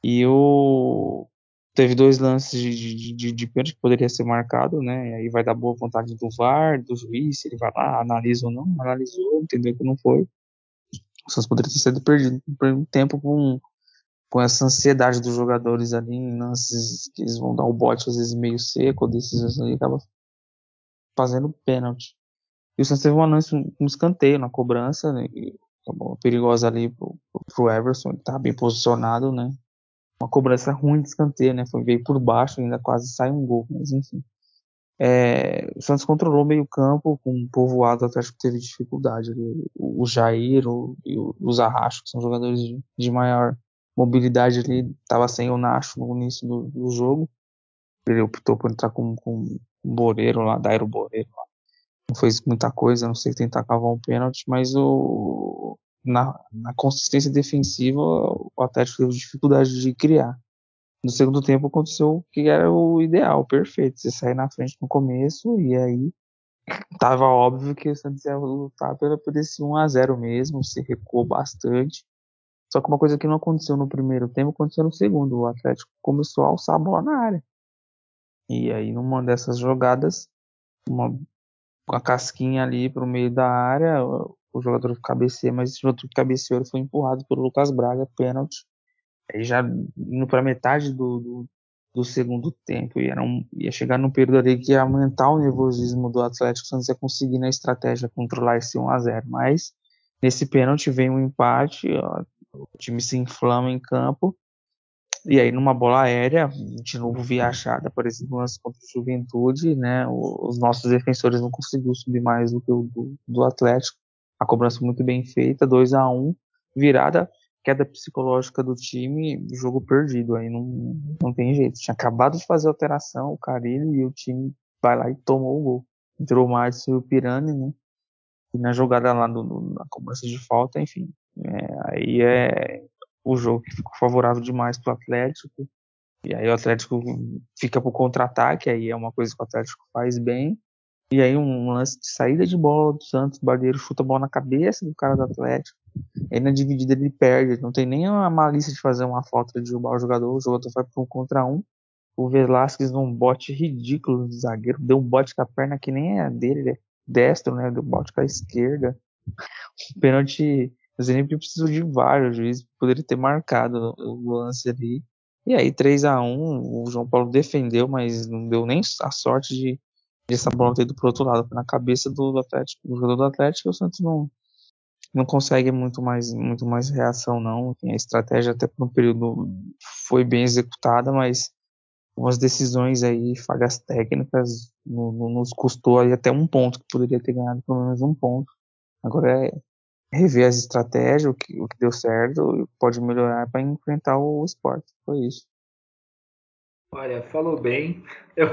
E o teve dois lances de, de, de, de pênalti que poderia ser marcado, né? E aí vai dar boa vontade do VAR, do juiz, se ele vai lá, analisa ou não, analisou, entendeu que não foi. O Santos poderia ter sido perdido por um tempo com, com essa ansiedade dos jogadores ali em lances que eles vão dar o bote às vezes meio seco, decisões ali, acaba fazendo pênalti. E o Santos teve um lance, um escanteio na cobrança, né? E, acabou perigosa ali pro, pro Everson, ele tá bem posicionado, né? Uma cobrança ruim de escanteio, né? Foi, veio por baixo, ainda quase sai um gol, mas enfim. É, o Santos controlou meio campo, com o povoado Atlético teve dificuldade. O, o Jair o, e o, o que são jogadores de, de maior mobilidade ali, estava sem o Nacho no início do, do, jogo. Ele optou por entrar com, com o Boreiro lá, Dairo Boreiro lá. Não fez muita coisa, não sei tentar cavar um pênalti, mas o, na, na consistência defensiva o Atlético teve dificuldade de criar no segundo tempo aconteceu o que era o ideal, perfeito. Você sair na frente no começo e aí tava óbvio que o Santos ia lutar pela por esse 1 a 0 mesmo, se recuou bastante. Só que uma coisa que não aconteceu no primeiro tempo aconteceu no segundo. O Atlético começou a alçar a bola na área. E aí numa dessas jogadas, uma, uma casquinha ali pro meio da área, o jogador cabeceia, mas esse jogador cabeceou foi empurrado pelo Lucas Braga, pênalti. Aí já indo para metade do, do, do, segundo tempo, e era um, ia chegar num período ali que ia aumentar o nervosismo do Atlético, Santos ia conseguir na estratégia controlar esse 1 a 0 Mas nesse pênalti vem um empate, ó, o time se inflama em campo, e aí numa bola aérea, de novo viajada, por exemplo, lance contra o Juventude, né, os nossos defensores não conseguiram subir mais do que o do, do Atlético, a cobrança muito bem feita, 2 a 1 virada queda psicológica do time, jogo perdido. Aí não, não tem jeito. Tinha acabado de fazer a alteração, o Carilho, e o time vai lá e tomou o gol. Entrou o Márcio e o Pirani, né? E na jogada lá no, no, na cobrança de falta, enfim. É, aí é o jogo que ficou favorável demais pro Atlético. E aí o Atlético fica pro contra-ataque, aí é uma coisa que o Atlético faz bem. E aí um lance de saída de bola do Santos, o Barbeiro chuta a bola na cabeça do cara do Atlético. Aí na dividida ele perde, não tem nem a malícia de fazer uma falta de derrubar o jogador, o jogador vai para um contra um. O Velasquez num bote ridículo de zagueiro, deu um bote com a perna que nem é dele, ele é destro, né? Deu um bote com a esquerda. O pênalti, eu nem preciso de vários, o juiz poderia ter marcado o lance ali. E aí 3 a 1 o João Paulo defendeu, mas não deu nem a sorte de essa bola ter ido pro outro lado, na cabeça do Atlético, do jogador do Atlético, o Santos não, não consegue muito mais, muito mais reação, não. A estratégia até por um período foi bem executada, mas umas decisões aí, falhas técnicas, no, no, nos custou aí até um ponto, que poderia ter ganhado pelo menos um ponto. Agora é rever as estratégias, o que, o que deu certo, pode melhorar para enfrentar o esporte. Foi isso. Olha, falou bem. Eu,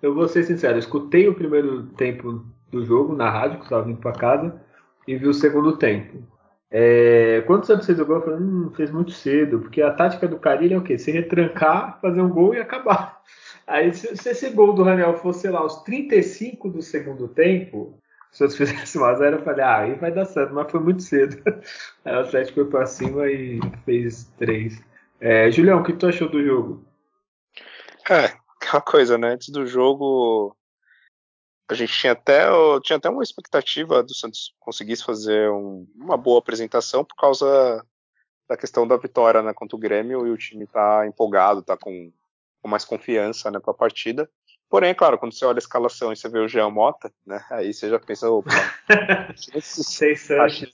eu vou ser sincero, eu escutei o primeiro tempo do jogo na rádio, que estava vindo para casa e vi o segundo tempo. É, quando o Santos fez o gol, eu falei, hum, fez muito cedo, porque a tática do Carilho é o quê? Se retrancar, fazer um gol e acabar. Aí, se, se esse gol do Raniel fosse, sei lá, os 35 do segundo tempo, se Santos fizesse 1x0, eu falei, ah, aí vai dar certo, mas foi muito cedo. Aí o Atlético foi pra cima e fez 3. É, Julião, o que tu achou do jogo? É, aquela coisa, né? Antes do jogo, a gente tinha até, tinha até uma expectativa do Santos conseguisse fazer um, uma boa apresentação por causa da questão da vitória né, contra o Grêmio e o time tá empolgado, tá com, com mais confiança né, para a partida. Porém, claro, quando você olha a escalação e você vê o Jean Mota, né, aí você já pensa, opa, Seis Sanches.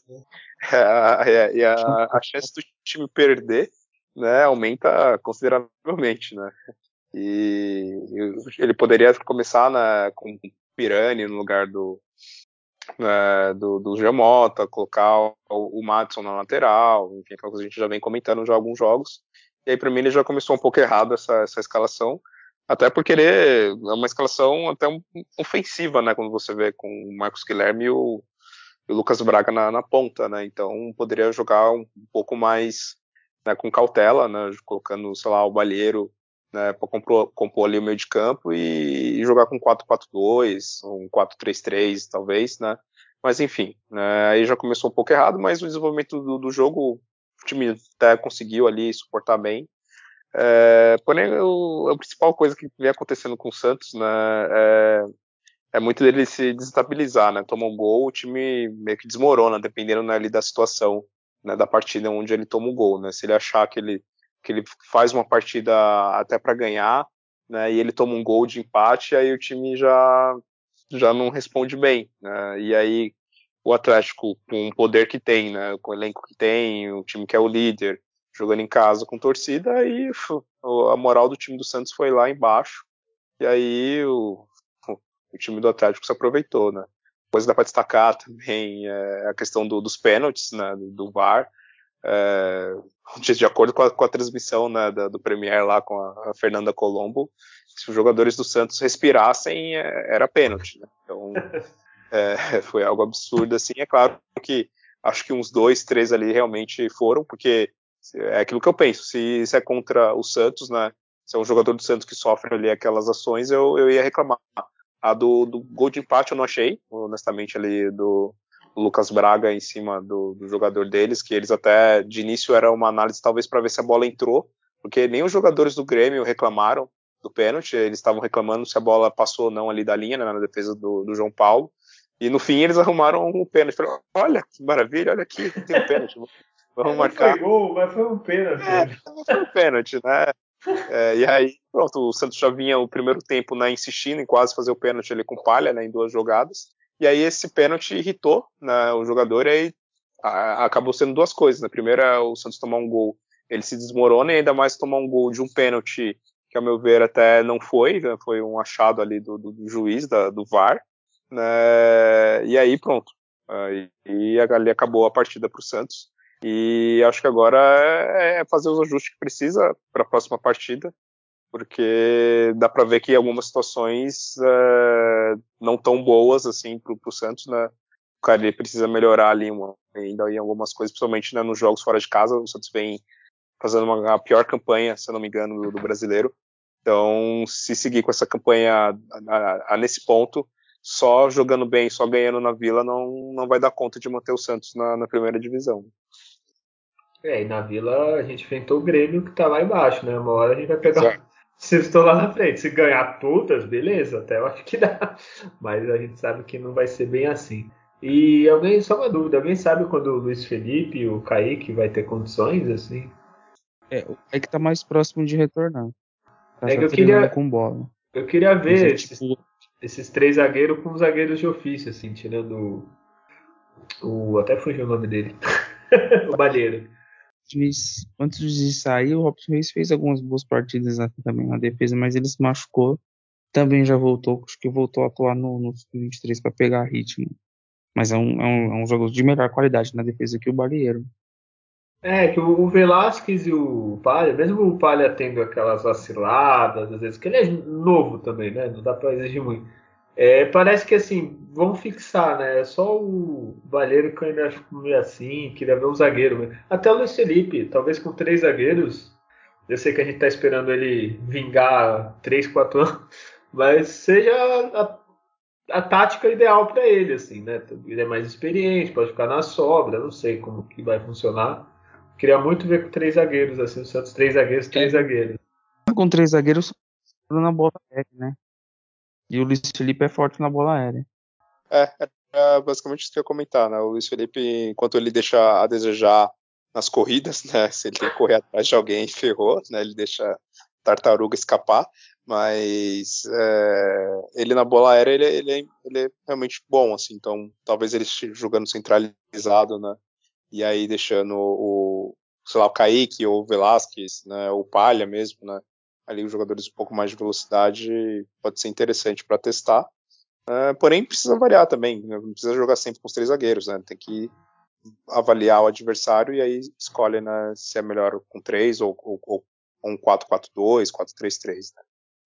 É, e a, a, chance do time perder né, aumenta consideravelmente, né? E ele poderia começar né, com Pirani no lugar do, né, do, do colocar o, o Madison na lateral, enfim, que a gente já vem comentando já alguns jogos. E aí, para mim, ele já começou um pouco errado essa, essa escalação. Até porque ele é uma escalação até um, ofensiva, né? Quando você vê com o Marcos Guilherme e o, e o Lucas Braga na, na, ponta, né? Então poderia jogar um, um pouco mais né, com cautela, né? Colocando, sei lá, o Balheiro né, para compor, compor, ali o meio de campo e, e jogar com 4-4-2, um 4-3-3 talvez, né? Mas enfim, né, aí já começou um pouco errado, mas o desenvolvimento do, do jogo o time até conseguiu ali suportar bem. É, porém, o, a principal coisa que vem acontecendo com o Santos, né, é, é muito dele se desestabilizar, né? Toma um gol, o time meio que desmorona, dependendo né, ali da situação né, da partida onde ele toma o gol, né? Se ele achar que ele que ele faz uma partida até para ganhar, né, e ele toma um gol de empate, aí o time já, já não responde bem, né, e aí o Atlético, com o poder que tem, né, com o elenco que tem, o time que é o líder, jogando em casa com torcida, aí a moral do time do Santos foi lá embaixo, e aí o, o time do Atlético se aproveitou, né. Coisa dá para destacar também é a questão do, dos pênaltis, né, do VAR, é, de acordo com a, com a transmissão né, da, do Premier lá com a, a, Fernanda Colombo, se os jogadores do Santos respirassem, é, era pênalti. Né? Então, é, foi algo absurdo assim. É claro que acho que uns dois, três ali realmente foram, porque é aquilo que eu penso. Se, se é contra o Santos, né? Se é um jogador do Santos que sofre ali aquelas ações, eu, eu ia reclamar. A do, do gol de empate eu não achei, honestamente, ali do, Lucas Braga em cima do, do, jogador deles, que eles até de início era uma análise talvez para ver se a bola entrou, porque nem os jogadores do Grêmio reclamaram do pênalti, eles estavam reclamando se a bola passou ou não ali da linha, né, na defesa do, do João Paulo, e no fim eles arrumaram um pênalti. Falaram, olha que maravilha, olha aqui, tem um pênalti. Vamos marcar. Foi gol, mas foi um pênalti. É, foi um pênalti, né? É, e aí, pronto, o Santos já vinha o primeiro tempo né, insistindo em quase fazer o pênalti ali com palha, né, em duas jogadas. E aí esse pênalti irritou né, o jogador e aí a, acabou sendo duas coisas. Né? Primeiro é o Santos tomar um gol, ele se desmorona e ainda mais tomar um gol de um pênalti que, ao meu ver, até não foi, né? foi um achado ali do, do, do juiz, da, do VAR. Né? E aí pronto. E, e ali acabou a partida para o Santos. E acho que agora é, é fazer os ajustes que precisa para a próxima partida porque dá para ver que algumas situações é, não tão boas assim para o Santos, né? O cara ele precisa melhorar ali uma, ainda em algumas coisas, principalmente né, nos jogos fora de casa. O Santos vem fazendo uma, a pior campanha, se eu não me engano, do, do brasileiro. Então, se seguir com essa campanha a, a, a, nesse ponto, só jogando bem, só ganhando na Vila, não, não vai dar conta de manter o Santos na, na primeira divisão. É, e na Vila a gente enfrentou o Grêmio que tá lá embaixo, né? Uma hora a gente vai pegar Exato se estou lá na frente. Se ganhar todas, beleza, até eu acho que dá. Mas a gente sabe que não vai ser bem assim. E alguém, só uma dúvida, alguém sabe quando o Luiz Felipe e o Kaique vai ter condições, assim? É, o Kaique tá mais próximo de retornar. Tá é que eu queria, com bola. Eu queria ver é, esses, tipo... esses, três zagueiros com zagueiros de ofício, assim, tirando o. o até fugiu o nome dele. o Balheiro antes de sair, o Robson fez algumas boas partidas aqui também na defesa, mas ele se machucou. Também já voltou, acho que voltou a atuar no, no 23 para pegar ritmo. Mas é um, é, um, é um jogo de melhor qualidade na defesa que o Barreiro. É, que o Velasquez e o Palha, mesmo o Palha tendo aquelas vaciladas, às vezes, que ele é novo também, né? Não dá para exigir muito. É, parece que assim, vão fixar, né? É só o Balheiro que eu ainda acho meio assim, queria ver um zagueiro. Até o Luiz Felipe, talvez com três zagueiros. Eu sei que a gente tá esperando ele vingar 3, 4 anos, mas seja a, a tática ideal para ele, assim, né? Ele é mais experiente, pode ficar na sobra, não sei como que vai funcionar. Queria muito ver com três zagueiros, assim, o Santos, três zagueiros, três é. zagueiros. Com três zagueiros, na bola né? E o Luiz Felipe é forte na bola aérea. É, era basicamente isso que eu ia comentar, né? O Luiz Felipe, enquanto ele deixa a desejar nas corridas, né? Se ele correr atrás de alguém, ferrou, né? Ele deixa tartaruga escapar, mas é, ele na bola aérea ele, ele, é, ele, é, realmente bom, assim, então talvez ele jogando centralizado, né? E aí deixando o, sei lá, o Kaique ou o Velasquez, né? O Palha mesmo, né? Ali os jogadores um pouco mais de velocidade pode ser interessante para testar. Uh, porém, precisa variar também, né? não precisa jogar sempre com os três zagueiros, né? Tem que avaliar o adversário e aí escolhe né, se é melhor com três ou, ou, ou um 4-4-2, 4-3-3. Né?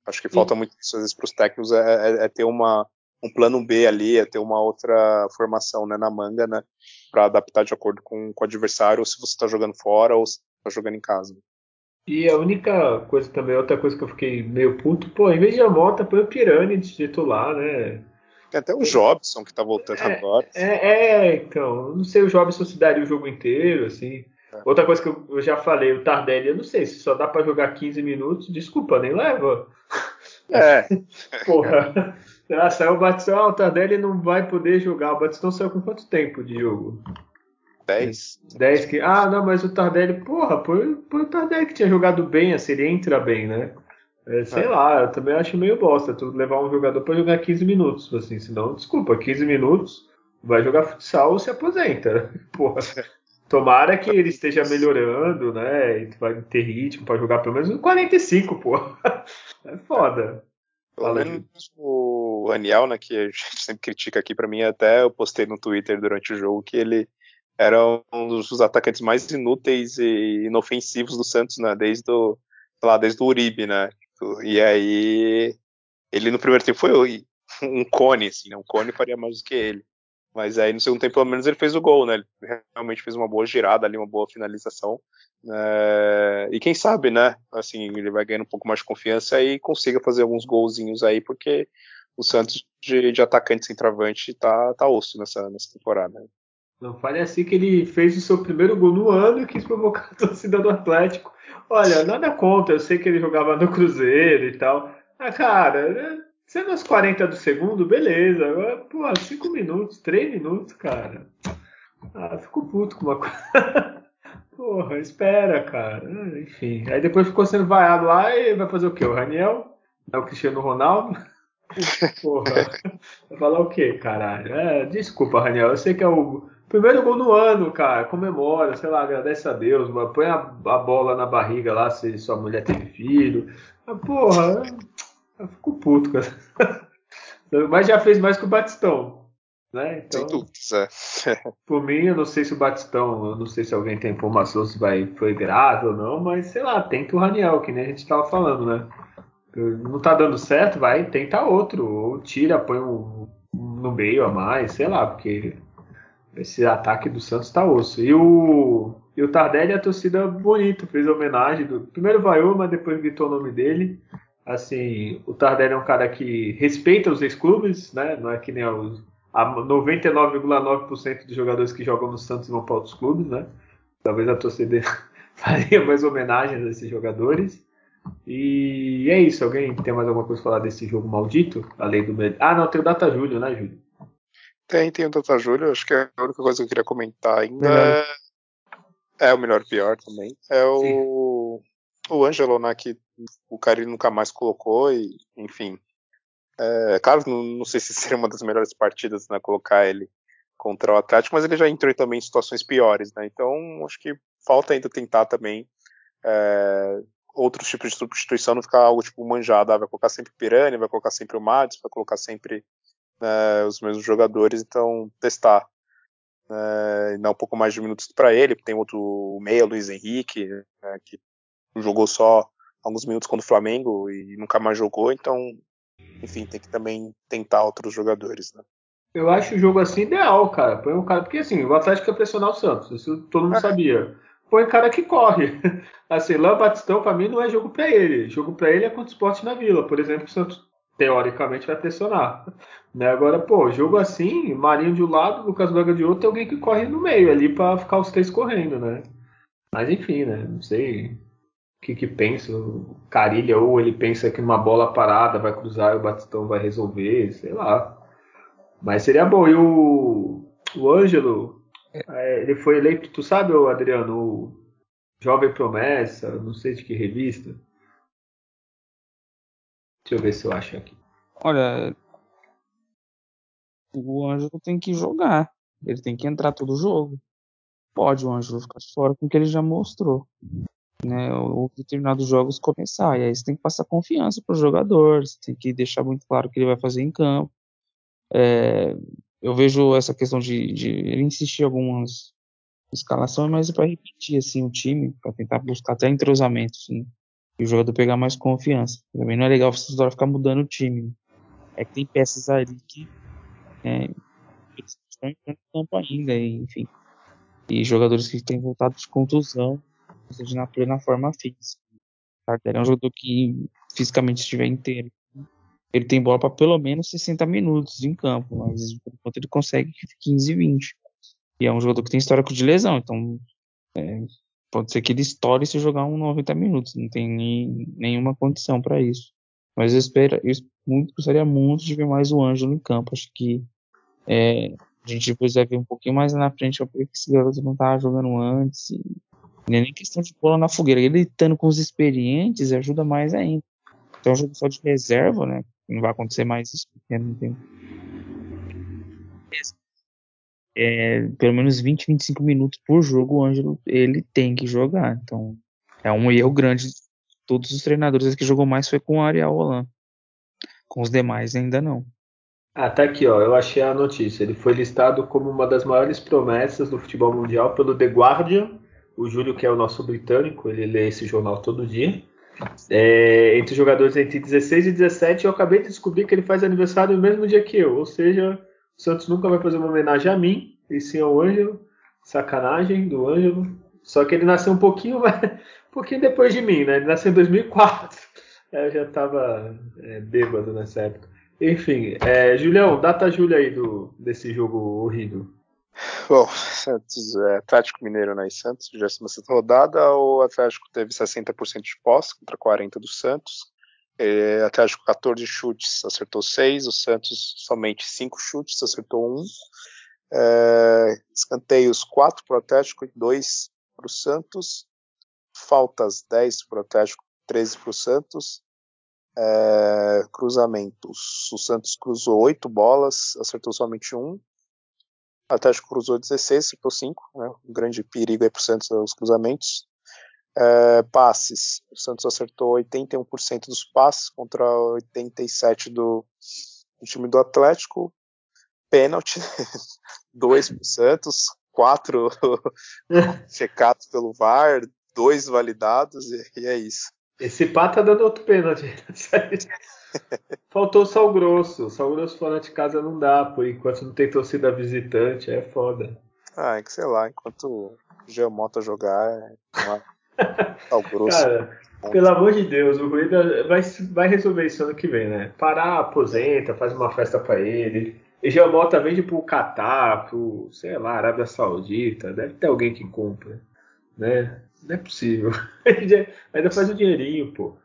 Acho que falta muito às vezes para os técnicos é, é, é, ter uma, um plano B ali, é ter uma outra formação né, na manga, né, para adaptar de acordo com, com o adversário, ou se você está jogando fora ou se está jogando em casa. E a única coisa também, outra coisa que eu fiquei meio puto, pô, em vez de a Mota, põe o Pirani de titular, né? Tem até o Jobson que tá voltando é, agora. É, é, então, não sei o Jobson se daria o jogo inteiro, assim. É. Outra coisa que eu, já falei, o Tardelli, eu não sei, se só dá para jogar 15 minutos, desculpa, nem leva. É. Porra. Ah, saiu o Batistão, ah, o Tardelli não vai poder jogar. O Batistão saiu com quanto tempo de jogo? 10. 10 que. Ah, não, mas o Tardelli, porra, foi o Tardelli que tinha jogado bem, assim, ele entra bem, né? É, sei é. lá, eu também acho meio bosta tu levar um jogador para jogar 15 minutos, assim, senão, desculpa, 15 minutos, vai jogar futsal ou se aposenta. Porra. Tomara que ele esteja melhorando, né? E vai ter ritmo para jogar pelo menos no 45, pô. É foda. Pelo menos o Aniel, né, que a gente sempre critica aqui, para mim, até eu postei no Twitter durante o jogo que ele era um dos atacantes mais inúteis e inofensivos do Santos, né? Desde o, lá, desde o Uribe, né? E aí ele no primeiro tempo foi um cone, assim, né? Um cone faria mais do que ele. Mas aí no segundo tempo, pelo menos, ele fez o gol, né? Ele realmente fez uma boa girada ali, uma boa finalização. É... E quem sabe, né? Assim, ele vai ganhando um pouco mais de confiança e consiga fazer alguns golzinhos aí, porque o Santos de, de atacante centroavante tá, tá osso nessa, nessa temporada. Não fale assim que ele fez o seu primeiro gol no ano e quis provocar a torcida do Atlético. Olha, nada contra, eu sei que ele jogava no Cruzeiro e tal. Ah, cara, Sendo as 40 do segundo, beleza. Agora, pô, 5 minutos, 3 minutos, cara. Ah, fico puto com uma coisa. Porra, espera, cara. Ah, enfim. Aí depois ficou sendo vaiado lá e vai fazer o quê? O Raniel? É o Cristiano Ronaldo? Porra. Vai falar o quê, caralho? É, desculpa, Raniel. Eu sei que é o primeiro gol no ano, cara. Comemora, sei lá, agradece a Deus. Põe a, a bola na barriga lá se sua mulher tem filho. Mas, porra. Eu fico puto essa. Mas já fez mais que o Batistão. Né? Então, Sem dúvidas, é. por mim, eu não sei se o Batistão, eu não sei se alguém tem informação se vai, foi grave ou não, mas sei lá, tenta o Raniel, que nem a gente estava falando, né? Não tá dando certo, vai, tenta outro, ou tira, põe um, um no meio a mais, sei lá, porque esse ataque do Santos tá osso. E o, e o Tardelli, a torcida bonito, fez homenagem. Do, primeiro vaiou, mas depois gritou o nome dele. Assim, o Tardelli é um cara que respeita os ex-clubes, né? Não é que nem os 99,9% dos jogadores que jogam no Santos vão para outros clubes, né? Talvez a torcida faria mais homenagens a esses jogadores. E é isso. Alguém tem mais alguma coisa para falar desse jogo maldito? Além do. Ah, não, tem o Data Júlio, né, Júlio? Tem, tem o Data Júlio. Acho que é a única coisa que eu queria comentar ainda é... é o melhor pior também. É o. Sim. O Ângelo, né, que o Carilho nunca mais colocou e, enfim. É, claro, não, não, sei se seria uma das melhores partidas, né, colocar ele contra o Atlético, mas ele já entrou também em situações piores, né, então acho que falta ainda tentar também é, outros tipos de substituição, não ficar algo tipo manjado, ah, vai colocar sempre o Pirani, vai colocar sempre o Mads, vai colocar sempre né, os mesmos jogadores, então testar. É, e dar um pouco mais de minutos para ele, tem outro meia, Luiz Henrique, né, que jogou só alguns minutos contra o Flamengo e nunca mais jogou, então, enfim, tem que também tentar outros jogadores, né? Eu acho o jogo assim ideal, cara. Põe um cara. Porque assim, o Atlético quer pressionar o Santos, isso todo mundo é. sabia. Põe cara que corre. Assim, Lã Batistão, pra mim, não é jogo para ele. Jogo para ele é contra o esporte na vila. Por exemplo, o Santos teoricamente vai pressionar. Né? Agora, pô, jogo assim, Marinho de um lado, Lucas Braga de outro, tem alguém que corre no meio ali para ficar os três correndo, né? Mas enfim, né? Não sei. o que, que pensa. O Carilha, ou ele pensa que uma bola parada vai cruzar e o Batistão vai resolver, sei lá. Mas seria bom. E o, o Ângelo, é, ele foi eleito, tu sabe, Adriano, o Jovem Promessa, não sei de que revista. Deixa eu ver se eu acho aqui. Olha, o Ângelo tem que jogar. Ele tem que entrar todo jogo. Pode o Ângelo ficar fora com o que ele já mostrou. Né, ou determinados jogos começar. E aí você tem que passar confiança para o jogador, você tem que deixar muito claro o que ele vai fazer em campo. É, eu vejo essa questão de, de ele insistir em algumas escalações, mas é para repetir assim o time, para tentar buscar até entrosamento, assim, e o jogador pegar mais confiança. Também não é legal você ficar mudando o time. É que tem peças ali que é, estão no campo ainda, enfim. E jogadores que têm voltado de contusão, ou seja, na plena forma física. Tardelli é um jogador que fisicamente estiver inteiro. Ele tem bola para pelo menos 60 minutos em campo, mas por enquanto ele consegue 15, 20. E é um jogador que tem histórico de lesão, então é, pode ser que ele estoure se jogar um 90 minutos, não tem nem, nenhuma condição para isso. Mas eu espero, eu muito, gostaria muito de ver mais o Ângelo em campo. Acho que é, a gente depois vai ver um pouquinho mais na frente porque esse garoto não estava jogando antes. E, nem é nem questão de bola na fogueira. Ele estando com os experientes ajuda mais ainda. Então, jogo só de reserva, né? Não vai acontecer mais isso porque não tem. É, pelo menos 20, 25 minutos por jogo o Ângelo ele tem que jogar. Então é um erro grande. Todos os treinadores que jogou mais foi com o Ariel Holan. Com os demais ainda não. Ah, tá aqui, ó. Eu achei a notícia. Ele foi listado como uma das maiores promessas do futebol mundial pelo The Guardian. O Júlio, que é o nosso britânico, ele lê esse jornal todo dia. É, entre jogadores entre 16 e 17, eu acabei de descobrir que ele faz aniversário no mesmo dia que eu. Ou seja, Santos nunca vai fazer uma homenagem a mim, e sim ao Ângelo. Sacanagem do Ângelo. Só que ele nasceu um pouquinho, um pouquinho depois de mim, né? Ele nasceu em 2004. Eu já estava é, bêbado nessa época. Enfim, é, Julião, data Júlia aí do, desse jogo horrível. Bom, Santos, é, Atlético Mineiro né, e Santos, 26 rodada, o Atlético teve 60% de posse contra 40% do Santos. É, Atlético 14 chutes, acertou 6, o Santos somente 5 chutes, acertou 1. É, escanteios 4 para o Atlético e 2 para o Santos. Faltas 10 para o Atlético, 13 para o Santos. É, cruzamentos. O Santos cruzou 8 bolas, acertou somente 1. O Atlético cruzou 16, acertou 5. Né? Um grande perigo aí para o Santos os cruzamentos. É, passes. O Santos acertou 81% dos passes contra 87% do, do time do Atlético. Pênalti, 2 para o Santos, 4 checados pelo VAR, 2 validados, e, e, é isso. Esse pá tá dando outro pênalti. Faltou sal grosso. Sal grosso fora de casa não dá, por enquanto não tem torcida visitante, é foda. Ah, é que sei lá, enquanto o Geomota jogar, é uma... sal grosso. Cara, pelo amor de Deus, o Rueda vai, vai resolver isso ano que vem, né? Parar, aposenta, faz uma festa para ele. E Geomota vende pro Catar, pro, sei lá, Arábia Saudita, deve ter alguém que compra, né? Não é possível. Ainda faz o um dinheirinho, pô.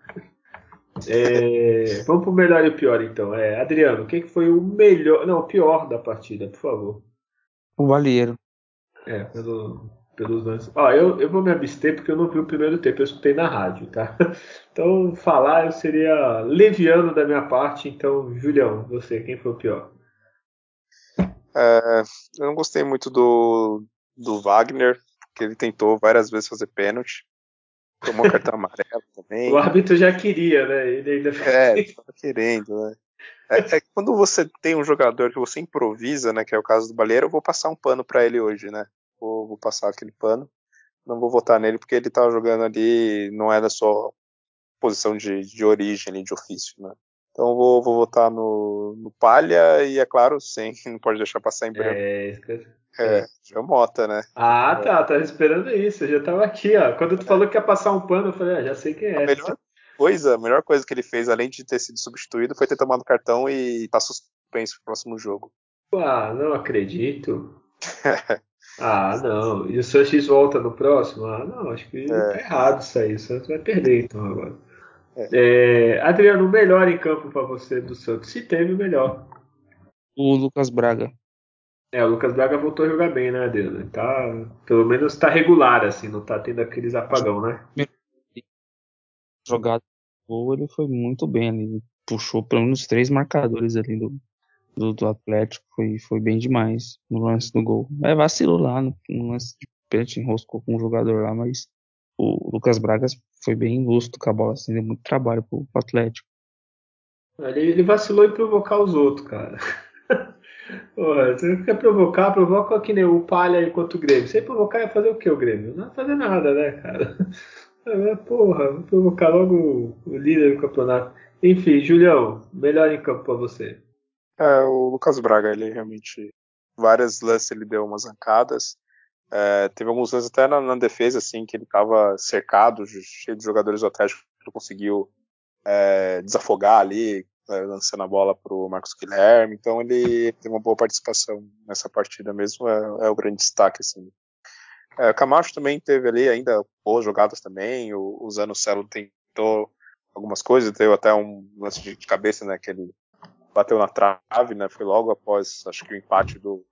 É, vamos pro melhor e o pior, então. É, Adriano, o que foi o melhor, não, o pior da partida, por favor? O Valheiro. É, pelo, pelos lances. Ó, eu, eu vou me abster porque eu não vi o primeiro tempo, eu escutei na rádio, tá? Então, falar eu seria leviano da minha parte. Então, Julião, você, quem foi o pior? É, eu não gostei muito do, do Wagner, porque ele tentou várias vezes fazer pênalti. Tomou cartão amarelo também. O árbitro já queria, né? Ele ainda É, tava querendo, né? É, é, quando você tem um jogador que você improvisa, né? Que é o caso do Baleiro, eu vou passar um pano para ele hoje, né? Vou, vou, passar aquele pano. Não vou votar nele porque ele tava jogando ali, não é da sua posição de, de origem de ofício, né? Então vou, vou votar no, no Palha e, é claro, sim, não pode deixar passar em branco. É, isso que é, João Mota, né? Ah, tá, tá esperando isso. Eu já tava aqui, ó. Quando tu falou que ia passar um pano, eu falei, ah, já sei quem é. A melhor coisa, a melhor coisa que ele fez, além de ter sido substituído, foi ter tomado cartão e tá suspenso pro próximo jogo. Ah, não acredito. Ah, não. E o Sanches volta no próximo? Ah, não, acho que é. tá errado isso aí. O Santos vai perder então agora. É. É, Adriano, o melhor em campo para você do Santos? Se teve o melhor. O Lucas Braga. É, o Lucas Braga voltou a jogar bem, né, Adriano? Tá, pelo menos tá regular, assim, não tá tendo aqueles apagão, né? Jogado gol, ele foi muito bem ali. Puxou pelo menos três marcadores ali do, do, do, Atlético. Foi, foi bem demais no lance do gol. É, vacilou lá no, no lance de pênalti, enroscou com um jogador lá, mas o Lucas Braga foi bem lustro com a bola, assim, deu muito trabalho pro, pro Atlético. Ele, ele vacilou em provocar os outros, cara. Porra, você quer provocar, provoca que nem o Palha enquanto o Grêmio. Sem provocar ia fazer o que o Grêmio? Não ia fazer nada, né, cara? É, porra, vou provocar logo o líder do campeonato. Enfim, Julião, melhor em campo pra você. É, o Lucas Braga, ele realmente. Várias lances ele deu umas arrancadas. É, teve alguns lances até na, na, defesa, assim, que ele tava cercado, cheio de jogadores do Atlético, que ele conseguiu é, desafogar ali, é, lançando a bola pro Marcos Guilherme. Então ele tem uma boa participação nessa partida mesmo, é, é o grande destaque, assim. É, o Camacho também teve ali ainda boas jogadas também, o, o Zano Celo tentou algumas coisas, deu até um lance de cabeça, né, que ele bateu na trave, né, foi logo após, acho que o empate do,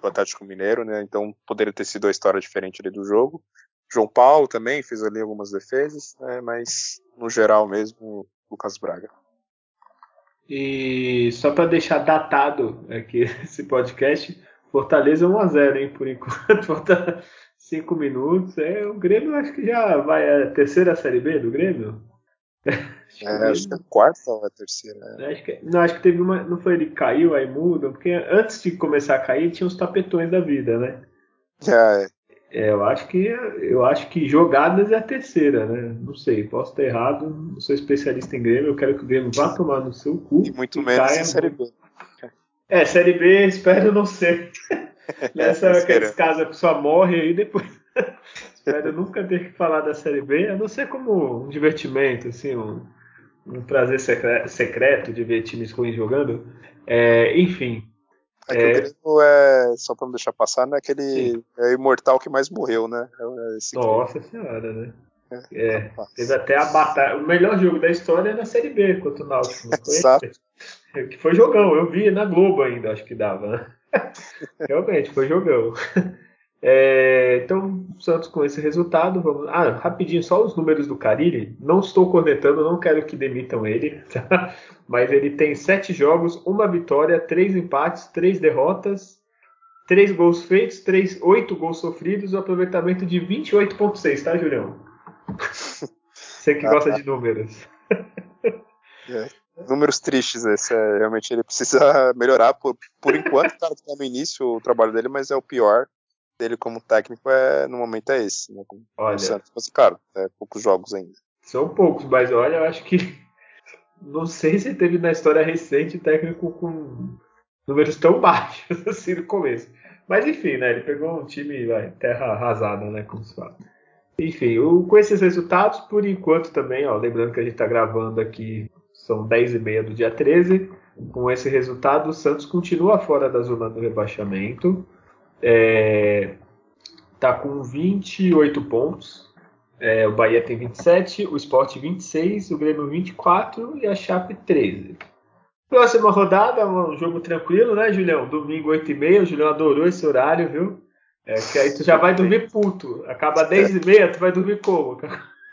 do Atlético Mineiro, né, então poderia ter sido uma história diferente ali do jogo. João Paulo também fez ali algumas defesas, né, mas no geral mesmo, Lucas Braga. E só para deixar datado aqui esse podcast, Fortaleza 1x0, hein, por enquanto. Falta 5 minutos. É, o Grêmio acho que já vai a terceira série B do Grêmio. Acho é, acho que é a quarta ou a terceira. Né? Acho que, não, acho que teve uma. Não foi ele caiu, aí muda, porque antes de começar a cair tinha os tapetões da vida, né? É, é, eu acho que eu acho que jogadas é a terceira, né? Não sei, posso estar errado, não sou especialista em Grêmio, eu quero que o Grêmio vá tomar no seu cu. E muito e menos em Série B. É, Série B, espero não ser. Nessa é, casos a pessoa morre aí depois. espero nunca ter que falar da Série B, a não ser como um divertimento, assim, um, um prazer secreto de ver times ruins jogando. É, enfim, é que é... o Grêmio é, só pra não deixar passar, né? Aquele é imortal que mais morreu, né? É esse Nossa senhora, né? É, é teve até a batalha. O melhor jogo da história é na Série B contra o Náutico. Exato. Que foi jogão, eu vi na Globo ainda, acho que dava, né? Realmente, foi jogão. É, então, Santos com esse resultado, vamos. Ah, rapidinho, só os números do Carilli. Não estou cornetando, não quero que demitam ele, tá? mas ele tem sete jogos, uma vitória, três empates, três derrotas, três gols feitos, três, oito gols sofridos, um aproveitamento de 28,6, tá, Julião? Você que gosta de números. É, números tristes esse. É, realmente ele precisa melhorar. Por, por enquanto, tá no início o trabalho dele, mas é o pior dele como técnico é no momento é esse, né? Com olha, o Santos. Mas, claro, é poucos jogos ainda. São poucos, mas olha, eu acho que não sei se teve na história recente técnico com números tão baixos assim no começo. Mas enfim, né? Ele pegou um time vai, terra arrasada, né? Como se fala. Enfim, o, com esses resultados, por enquanto também, ó, lembrando que a gente está gravando aqui, são 10 e meia do dia 13. Com esse resultado, o Santos continua fora da zona do rebaixamento. É, tá com 28 pontos. É, o Bahia tem 27, o Sport 26, o Grêmio 24 e a Chape 13. Próxima rodada, um jogo tranquilo, né, Julião? Domingo 8h30. O Julião adorou esse horário, viu? É, que aí tu já vai dormir puto. Acaba 10h30, tu vai dormir como?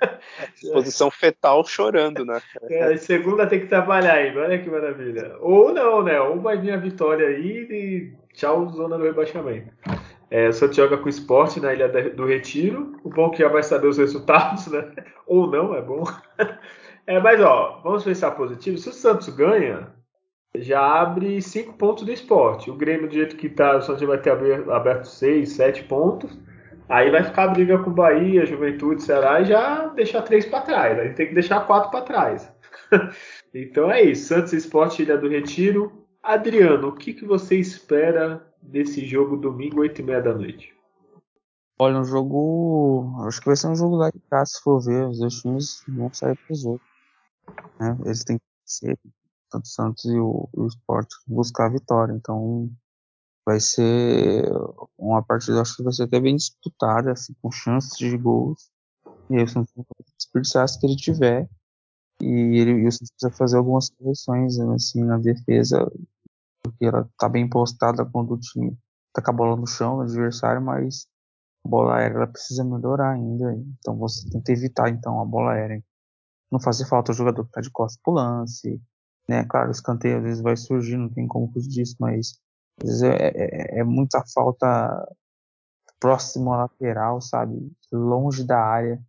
Posição fetal chorando, né? É, segunda tem que trabalhar aí, olha que maravilha. Ou não, né? Ou vai vir a vitória aí e tchau, zona do rebaixamento. É, o joga com o esporte na Ilha do Retiro. O bom que já vai saber os resultados, né? Ou não, é bom. É, mas, ó, vamos pensar positivo. Se o Santos ganha, já abre 5 pontos do esporte. O Grêmio, do jeito que tá, o Santos vai ter aberto 6, 7 pontos. Aí vai ficar a briga com o Bahia, Juventude, Ceará e já deixar 3 para trás. Aí tem que deixar 4 para trás. então é isso. Santos Esporte Ilha do Retiro. Adriano, o que, que você espera desse jogo domingo, 8 e meia da noite? Olha, um jogo. Acho que vai ser um jogo lá de casa, se for ver. Os dois times vão sair pro jogo. Né? Eles têm que ser, tanto o Santos e o, o Sport, buscar a vitória. Então, vai ser uma partida, acho que vai ser até bem disputada, assim, com chances de gols. E aí o Santos vai desperdiçar se que ele tiver. E, ele, e o Santos precisa fazer algumas correções assim, na defesa, porque ela tá bem postada quando o time tá com a bola no chão, no adversário, mas a bola aérea ela precisa melhorar ainda. Então você tenta evitar então a bola aérea. Não fazer falta o jogador que tá de costas pro lance. Né? Claro, o escanteio às vezes vai surgir, não tem como fugir disso, mas às vezes é, é, é muita falta próximo à lateral, sabe? Longe da área.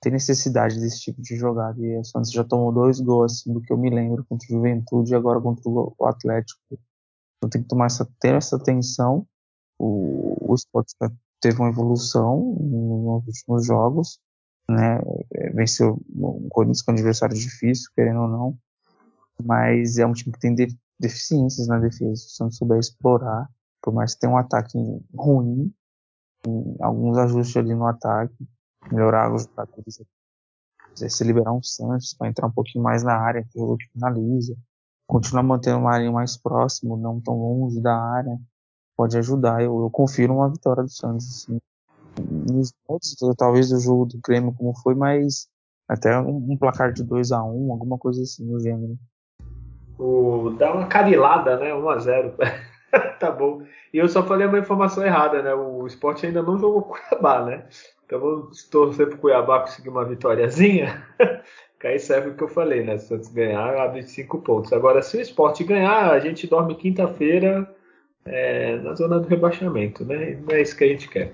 Tem necessidade desse tipo de jogada. E o Santos já tomou dois gols, assim, do que eu me lembro, contra o Juventude e agora contra o Atlético. Então tem que tomar essa, ter essa atenção. O, o Sport teve uma evolução nos últimos jogos, né? Venceu o Corinthians com um adversário difícil, querendo ou não. Mas é um time que tem de, deficiências na defesa. Se o Santos souber explorar, por mais que tenha um ataque ruim, alguns ajustes ali no ataque, melhorar os jogadores, se liberar um Santos para entrar um pouquinho mais na área, que o que finaliza, continuar mantendo uma área mais próximo, não tão longe da área, pode ajudar. Eu, eu confiro uma vitória do Santos, assim. Nos outros, talvez o jogo do Grêmio como foi, mas até um, um placar de 2 a 1 um, alguma coisa assim no gênero. O, dá uma carilada, né? 1 a 0 Tá bom. E eu só falei uma informação errada, né? O esporte ainda não jogou Cuiabá, né? Então vamos torcer pro Cuiabá conseguir uma vitóriazinha. que aí serve o que eu falei, né? Se o Santos ganhar, abre 5 pontos. Agora, se o esporte ganhar, a gente dorme quinta-feira é, na zona do rebaixamento, né? Não é isso que a gente quer.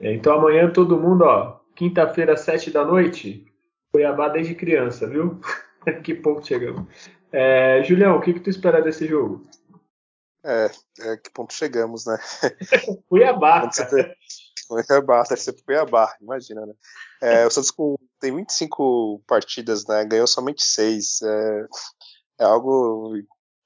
É, então amanhã todo mundo, ó, quinta-feira, 7 da noite, Cuiabá desde criança, viu? que ponto chegamos. É, Julião, o que, que tu espera desse jogo? É, é que ponto chegamos, né? Cuiabá. Cuiabá, deve ser Cuiabá, imagina, né? É, o Santos com, tem 25 partidas, né? Ganhou somente 6. É, é algo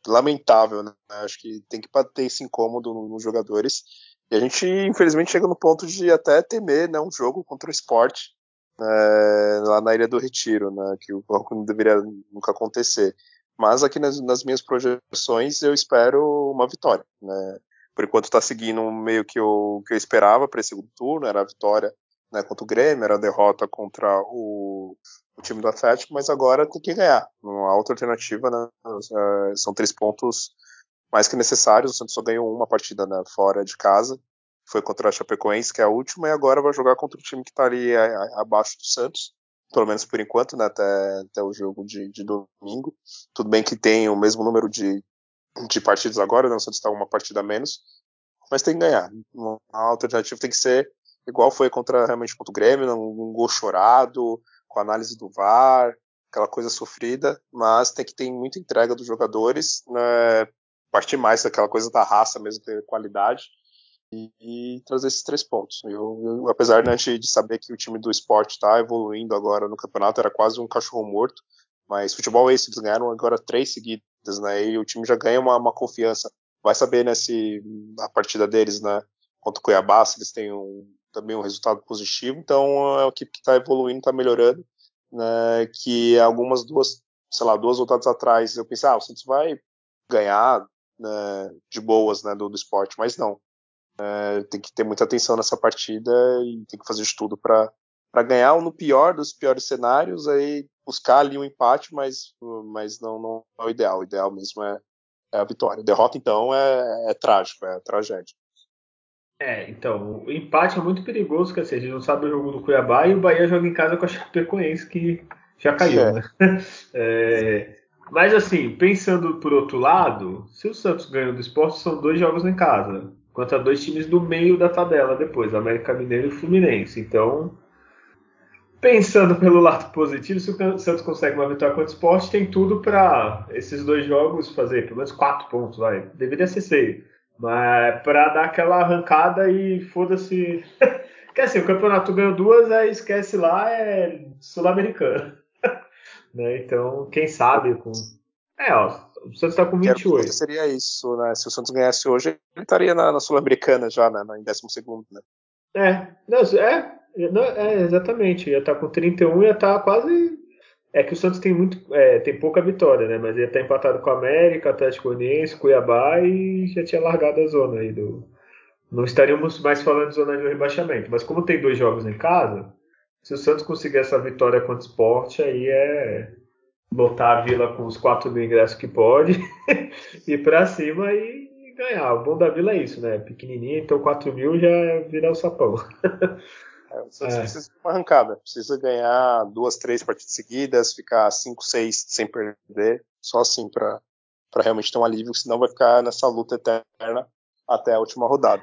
lamentável, né? Acho que tem que bater esse incômodo nos jogadores. E a gente, infelizmente, chega no ponto de até temer né, um jogo contra o esporte né, lá na Ilha do Retiro, né? Que o não deveria nunca acontecer. Mas aqui nas, nas, minhas projeções eu espero uma vitória. Né? Por enquanto está seguindo meio que o que eu esperava para esse segundo turno, era a vitória né, contra o Grêmio, era a derrota contra o, o, time do Atlético, mas agora tem que ganhar. Não há outra alternativa, né? É, são três pontos mais que necessários. O Santos só ganhou uma partida né, fora de casa, foi contra a Chapecoense, que é a última, e agora vai jogar contra o time que está ali a, abaixo do Santos pelo menos por enquanto, né, até, até o jogo de, de domingo. Tudo bem que tem o mesmo número de, de partidas agora, não né, Santos está uma partida a menos, mas tem que ganhar. A alternativa tem que ser igual foi contra realmente contra o Grêmio, um, um gol chorado, com análise do VAR, aquela coisa sofrida, mas tem que ter muita entrega dos jogadores, né, partir mais daquela coisa da raça mesmo, ter qualidade e, e trazer esses três pontos. Eu, eu apesar né, de saber que o time do esporte está evoluindo agora no campeonato, era quase um cachorro morto, mas futebol é isso, eles ganharam agora três seguidas, né? E o time já ganha uma, uma confiança. Vai saber, né, se a partida deles, né, contra o Cuiabá, se eles têm um, também um resultado positivo. Então é uma equipe que está evoluindo, está melhorando, né? Que algumas duas, sei lá, duas rodadas atrás eu pensei, ah, o Santos vai ganhar né, de boas, né, do, do esporte, mas não. É, tem que ter muita atenção nessa partida e tem que fazer de tudo para ganhar, ou no pior dos piores cenários, aí buscar ali um empate, mas, mas não, não é o ideal. O ideal mesmo é, é a vitória. Derrota, então, é, é trágico, é tragédia. É, então, o empate é muito perigoso, que assim, a gente não sabe o jogo do Cuiabá e o Bahia joga em casa com a Chapecoense, que já caiu, é. né? É, mas assim, pensando por outro lado, se o Santos ganha do esporte, são dois jogos em casa contra dois times do meio da tabela depois, América Mineiro e Fluminense. Então, pensando pelo lado positivo, se o Santos consegue uma vitória contra o esporte, tem tudo para esses dois jogos fazer pelo menos quatro pontos, vai. Deveria ser seis. Mas para dar aquela arrancada e foda-se. Quer assim, o campeonato ganhou duas, aí esquece lá, é sul-americano. né? Então, quem sabe com. É, ó, o Santos está com 28. Que seria isso, né? Se o Santos ganhasse hoje, ele estaria na, na Sul-Americana já, né? em 12 né? É, não, é, não, é, exatamente. Ia estar tá com 31 e ia estar tá quase É que o Santos tem muito, é, tem pouca vitória, né? Mas ele tá empatado com o América, Atlético Goianiense, Cuiabá e já tinha largado a zona aí do. Não estaríamos mais falando de zona de rebaixamento. Mas como tem dois jogos em casa, se o Santos conseguir essa vitória contra o esporte, aí é lotar a vila com os 4 mil ingressos que pode, ir para cima e ganhar. O bom da vila é isso, né? Pequenininha, então 4 mil já é virar o sapão. É, Santos é. precisa de uma arrancada, precisa ganhar duas, três partidas seguidas, ficar cinco, seis sem perder, só assim para realmente ter um alívio, senão vai ficar nessa luta eterna até a última rodada.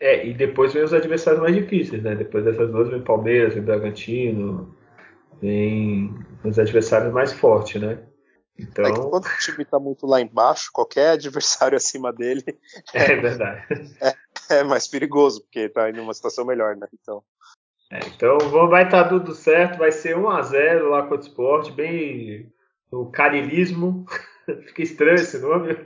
É, e depois vem os adversários mais difíceis, né? Depois dessas duas vem Palmeiras, vem Bragantino, vem os adversários mais fortes, né? Então... É que quando o time tá muito lá embaixo, qualquer adversário acima dele. É verdade. É, é mais perigoso, porque tá em uma situação melhor, né? Então. É, então vai estar tá tudo certo, vai ser 1x0 lá contra o esporte, bem o carilismo. Fica estranho esse nome.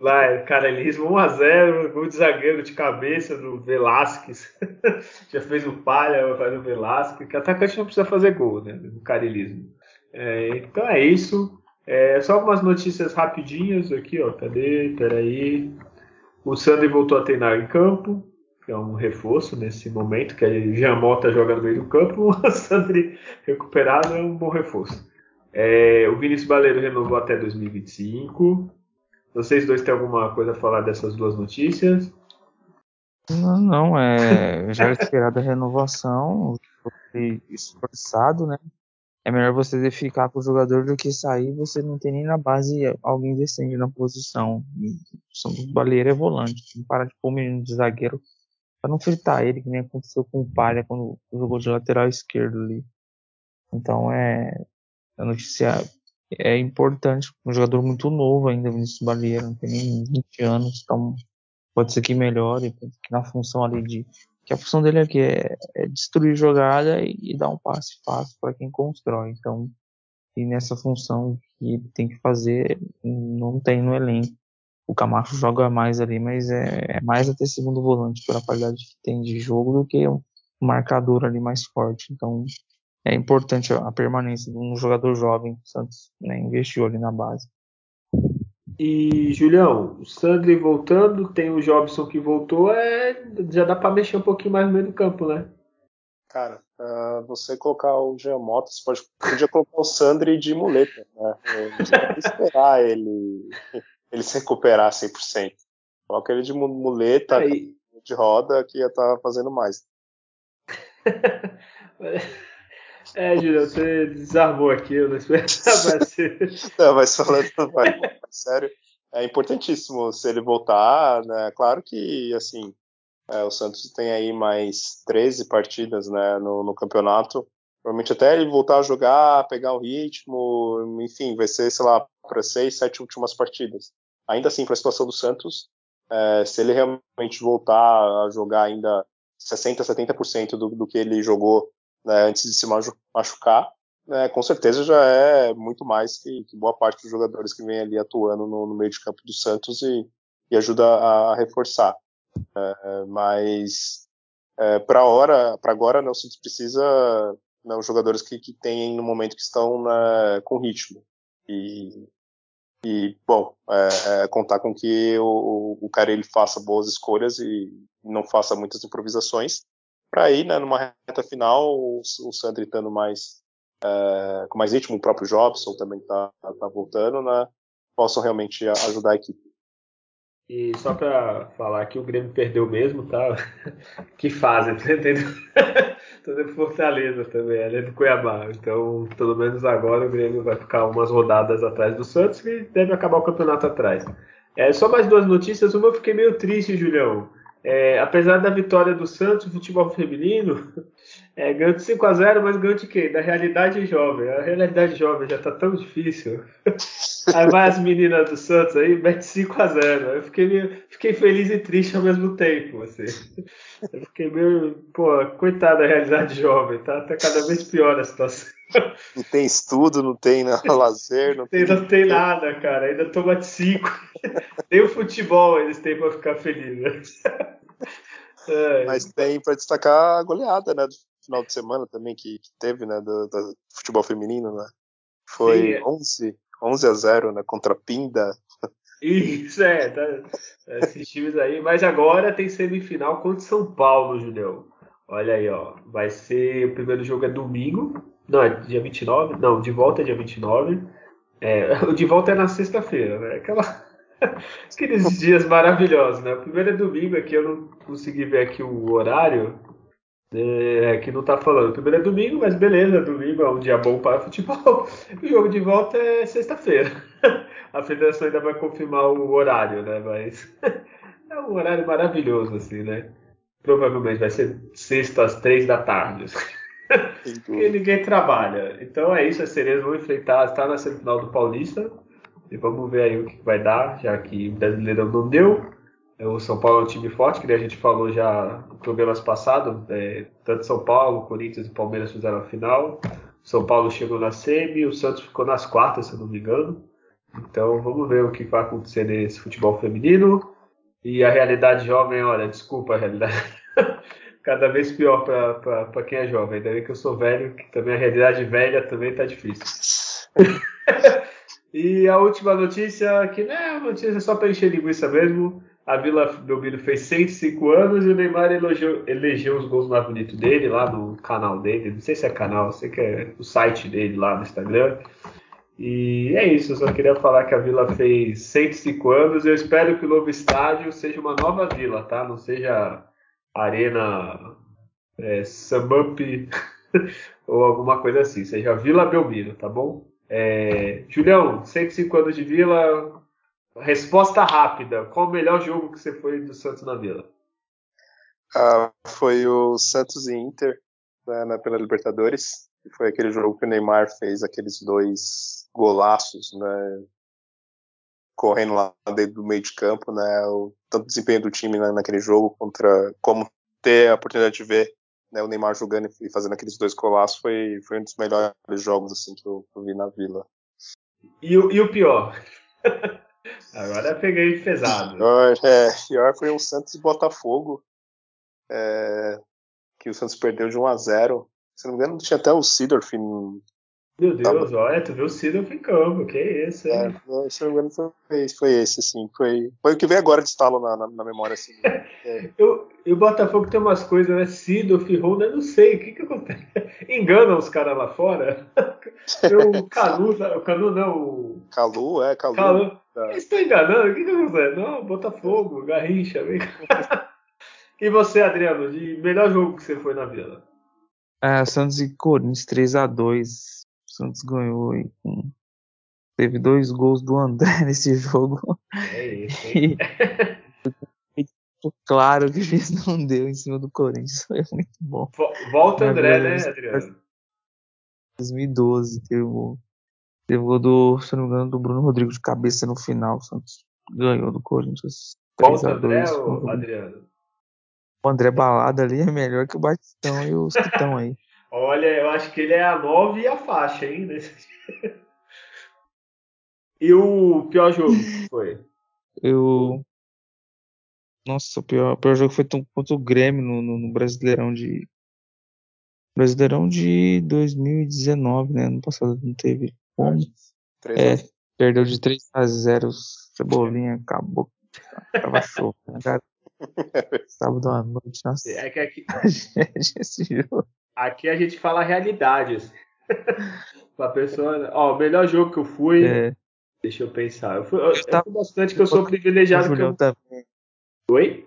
lá, é carilismo 1x0, gol de zagueiro de cabeça do Velasquez. Já fez o palha, vai fazer o Velasquez, que atacante não precisa fazer gol, né? No carilismo. É, então é isso. É, só algumas notícias rapidinhas aqui, ó. Cadê? Peraí. O Sandri voltou a treinar em campo, que é um reforço nesse momento, que a Jean Mota joga no meio do campo, o Sandri recuperado é um bom reforço. É, o Vinícius Baleiro renovou até 2025. Vocês dois têm alguma coisa a falar dessas duas notícias? Não, não, é já esperada a renovação, foi esforçado, né? é melhor você ficar com o jogador do que sair você não tem nem na base alguém decente na posição. O Baleiro é volante, tem que parar de pôr o menino de zagueiro para não fritar ele, que nem aconteceu com o Palha quando jogou de lateral esquerdo ali. Então é a notícia é importante, um jogador muito novo ainda, Vinícius Baleiro, não tem nem 20 anos, então pode ser que melhore, que na função ali de que a função dele aqui é, é destruir jogada e, e, dar um passe fácil para quem constrói. Então, e nessa função que ele tem que fazer, não tem no elenco. O Camacho joga mais ali, mas é, é mais até segundo volante pela qualidade que tem de jogo do que um marcador ali mais forte. Então, é importante a permanência de um jogador jovem. O Santos né, investiu ali na base. E, Julião, o Sandri voltando, tem o Jobson que voltou, é, já dá para mexer um pouquinho mais no meio do campo, né? Cara, uh, você colocar o Giamotto, você pode, podia colocar o Sandri de muleta, né? Esperar ele, ele se recuperar 100%. Coloca ele de muleta, Aí. de roda, que ia estar tá fazendo mais. É, Julião, você desarmou aqui, eu não esperava ser. não, mas falando, vai, sério, é importantíssimo se ele voltar, né? Claro que, assim, é, o Santos tem aí mais 13 partidas, né, no, no campeonato. Provavelmente até ele voltar a jogar, pegar o ritmo, enfim, vai ser, sei lá, para seis, sete últimas partidas. Ainda assim, para a situação do Santos, é, se ele realmente voltar a jogar ainda 60, 70% do, do que ele jogou né, antes de se machucar, né, com certeza já é muito mais que, que, boa parte dos jogadores que vem ali atuando no, no meio de campo do Santos e, e ajuda a, a reforçar. É, mas é, para hora, para agora, não se precisa né, os jogadores que, que têm no momento que estão né, com ritmo e, e bom, é, é, contar com que o, o cara ele faça boas escolhas e não faça muitas improvisações para ir, né, numa reta final, o, o Sandri estando mais é, com mais ritmo, o próprio Jobson também está tá voltando, né, possam realmente ajudar a equipe. E só para falar que o Grêmio perdeu mesmo, tá? que fase, tá entendendo? Tô dentro Fortaleza também, além do Cuiabá. Então, pelo menos agora o Grêmio vai ficar umas rodadas atrás do Santos e deve acabar o campeonato atrás. É, só mais duas notícias. Uma eu fiquei meio triste, Julião. É, apesar da vitória do Santos, futebol feminino, é, ganhou de 5 a 0 mas ganhou de quê? Da realidade jovem. A realidade jovem já tá tão difícil. Aí vai as meninas do Santos aí, mete 5 a 0 Eu fiquei, meio, fiquei feliz e triste ao mesmo tempo. Assim. Eu fiquei meio, pô, coitada da realidade jovem, tá, tá cada vez pior a situação. Não tem estudo, não tem lazer, não tem. Não tem nada, cara. Ainda toma de 5. Nem o futebol eles têm pra ficar felizes. É, Mas tem para destacar a goleada, né, do final de semana também que, que teve, né, do, do, futebol feminino, né? Foi Sim, é. 11, 11 a 0, né, contra a Pinda. Isso, é, tá, esses times aí. Mas agora tem semifinal contra São Paulo, Julião. Olha aí, ó. Vai ser. O primeiro jogo é domingo. Não, é dia 29? Não, de volta é dia 29. É, o de volta é na sexta-feira, né? Aquela, aqueles dias maravilhosos, né? O primeiro é domingo aqui, eu não consegui ver aqui o horário. É, que não tá falando. O primeiro é domingo, mas beleza, domingo é um dia bom para futebol. O jogo de volta é sexta-feira. A federação ainda vai confirmar o horário, né? Mas é um horário maravilhoso, assim, né? Provavelmente vai ser sexta às três da tarde. Porque ninguém trabalha. Então é isso, as sereias vão enfrentar, está na semifinal do Paulista. E vamos ver aí o que vai dar, já que o brasileiro não deu. O São Paulo é um time forte, que a gente falou já em programas passados. É, tanto São Paulo, Corinthians e Palmeiras fizeram a final. São Paulo chegou na semi, o Santos ficou nas quartas, se eu não me engano. Então vamos ver o que vai acontecer nesse futebol feminino. E a realidade jovem, olha, desculpa a realidade. Cada vez pior para quem é jovem. Bem que eu sou velho, que também a realidade velha também tá difícil. e a última notícia, que não é notícia só para encher linguiça mesmo. A Vila Belmiro fez 105 anos e o Neymar elegeu, elegeu os gols mais bonitos dele lá no canal dele. Não sei se é canal, sei que é o site dele lá no Instagram. E é isso, eu só queria falar que a Vila fez 105 anos. Eu espero que o novo estádio seja uma nova vila, tá? Não seja Arena é, ou alguma coisa assim. Seja Vila Belmiro, tá bom? É, Julião, 105 anos de Vila. Resposta rápida. Qual o melhor jogo que você foi do Santos na Vila? Ah, foi o Santos e Inter né, pela Libertadores. Foi aquele jogo que o Neymar fez aqueles dois golaços, né? Correndo lá dentro do meio de campo, né? O tanto desempenho do time né, naquele jogo contra como ter a oportunidade de ver né, o Neymar jogando e fazendo aqueles dois golaços foi, foi um dos melhores jogos assim que eu, que eu vi na Vila. E o, e o pior? Agora peguei pesado. É, pior foi o Santos e Botafogo. É, que o Santos perdeu de 1 a 0 Se não me engano, tinha até o Sidorf meu tá Deus, tá olha, tu viu o em campo, que isso, hein? É, se não me engano foi, foi esse, sim. Foi, foi o que veio agora de estalo na, na, na memória, assim. É. eu, e o Botafogo tem umas coisas, né? Sidorf, Honda, eu não sei, o que que acontece? Enganam os caras lá fora? o Canu, o Canu não, o... Calu, é, Calu. Calu. Tá. Eles estão enganando, o que que acontece? Não, Botafogo, Garrincha, vem cá. E você, Adriano, de melhor jogo que você foi na Vila? É, Santos e Corinthians 3x2 Santos ganhou e com... teve dois gols do André nesse jogo. É isso, hein? claro que o juiz não deu em cima do Corinthians. Foi muito bom. Volta André, né, Adriano? 2012 teve o teve o do, se não me engano, do Bruno Rodrigues de cabeça no final. O Santos ganhou do Corinthians. Volta André ou Adriano? O André Balada ali é melhor que o Batistão e os que estão aí. Olha, eu acho que ele é a 9 e a faixa, hein? e o pior jogo foi? Eu. Nossa, o pior, o pior jogo foi contra o Grêmio no, no, no, Brasileirão de. Brasileirão de 2019, né? Ano passado não teve como. É, perdeu de 3 a 0 Cebolinha, acabou. Tava show, né, cara? Sábado à noite, nossa. É que aqui... esse jogo. Aqui a gente fala realidades. pra pessoa. Ó, o melhor jogo que eu fui. É. Deixa eu pensar. Eu fui, eu, eu fui bastante que eu sou privilegiado. O eu... também. Oi?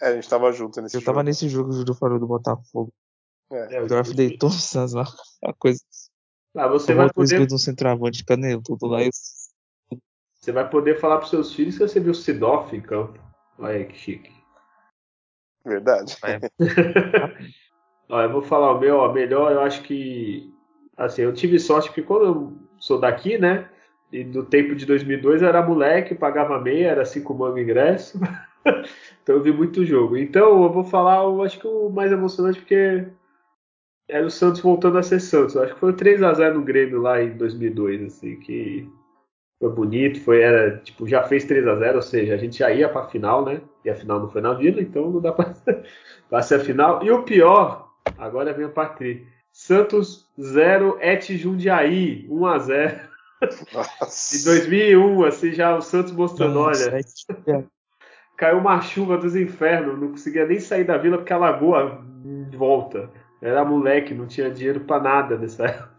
É, a gente tava junto nesse eu jogo. Eu tava nesse jogo, o Júlio falou do Botafogo. É, o Draft deitou lá, a coisa. Ah, você vai poder. de um centroavante canelo, tudo lá. Eu... Você vai poder falar pros seus filhos que você viu o Sidoff em campo. Olha aí que chique. Verdade. É. Ó, eu vou falar o meu, a melhor, eu acho que. Assim, eu tive sorte porque quando eu sou daqui, né? E do tempo de 2002 eu era moleque, pagava meia, era cinco mangos ingresso. então eu vi muito jogo. Então eu vou falar, eu acho que o mais emocionante porque era o Santos voltando a ser Santos. Eu acho que foi o 3 a 0 no Grêmio lá em 2002, assim, que foi bonito, foi era, tipo, já fez 3 a 0 ou seja, a gente já ia para a final, né? E a final não foi na Vila, então não dá para ser a final. E o pior, agora vem a parte Santos 0, Et Jundiaí 1 a 0. Nossa. Em 2001, assim, já o Santos mostrando, Nossa, olha, é. caiu uma chuva dos infernos, não conseguia nem sair da vila porque a lagoa volta. Era moleque, não tinha dinheiro para nada nessa época.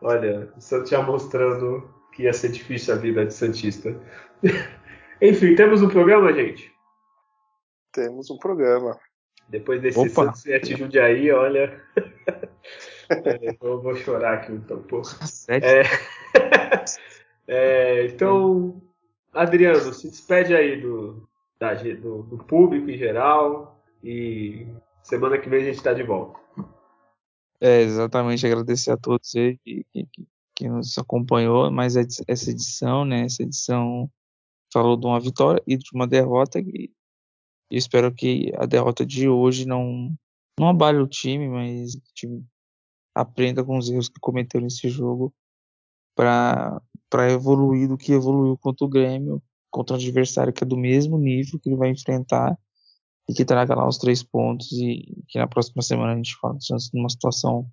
Olha, o Santos já mostrando que ia ser difícil a vida de Santista. Enfim, temos um programa, gente? Temos um programa. Depois desse Opa. Santos e Jundiaí, olha. é, eu vou chorar aqui então, pô. É... é, então, Adriano, se despede aí do, da, do, do, público em geral e semana que vem a gente está de volta. É, exatamente, agradecer a todos que, que, que nos acompanhou mais essa edição, né? Essa edição falou de uma vitória e de uma derrota e espero que a derrota de hoje não não abale o time, mas o time aprenda com os erros que cometeu nesse jogo para para evoluir do que evoluiu contra o Grêmio, contra um adversário que é do mesmo nível que ele vai enfrentar e que traga lá os três pontos e que na próxima semana a gente fala de numa situação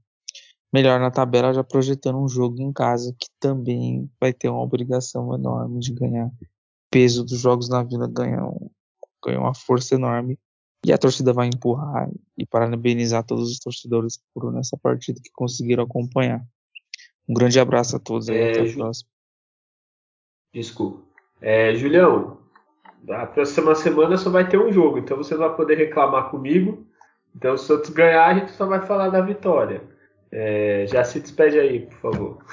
melhor na tabela, já projetando um jogo em casa que também vai ter uma obrigação enorme de ganhar. peso dos jogos na Vila ganha, um, ganha uma força enorme e a torcida vai empurrar e parabenizar todos os torcedores que foram nessa partida que conseguiram acompanhar. Um grande abraço a todos é, até a próxima. Desculpa. É, Julião, a próxima semana só vai ter um jogo, então você vai poder reclamar comigo. Então, se o Santos ganhar, a gente só vai falar da vitória. É, já se despede aí, por favor.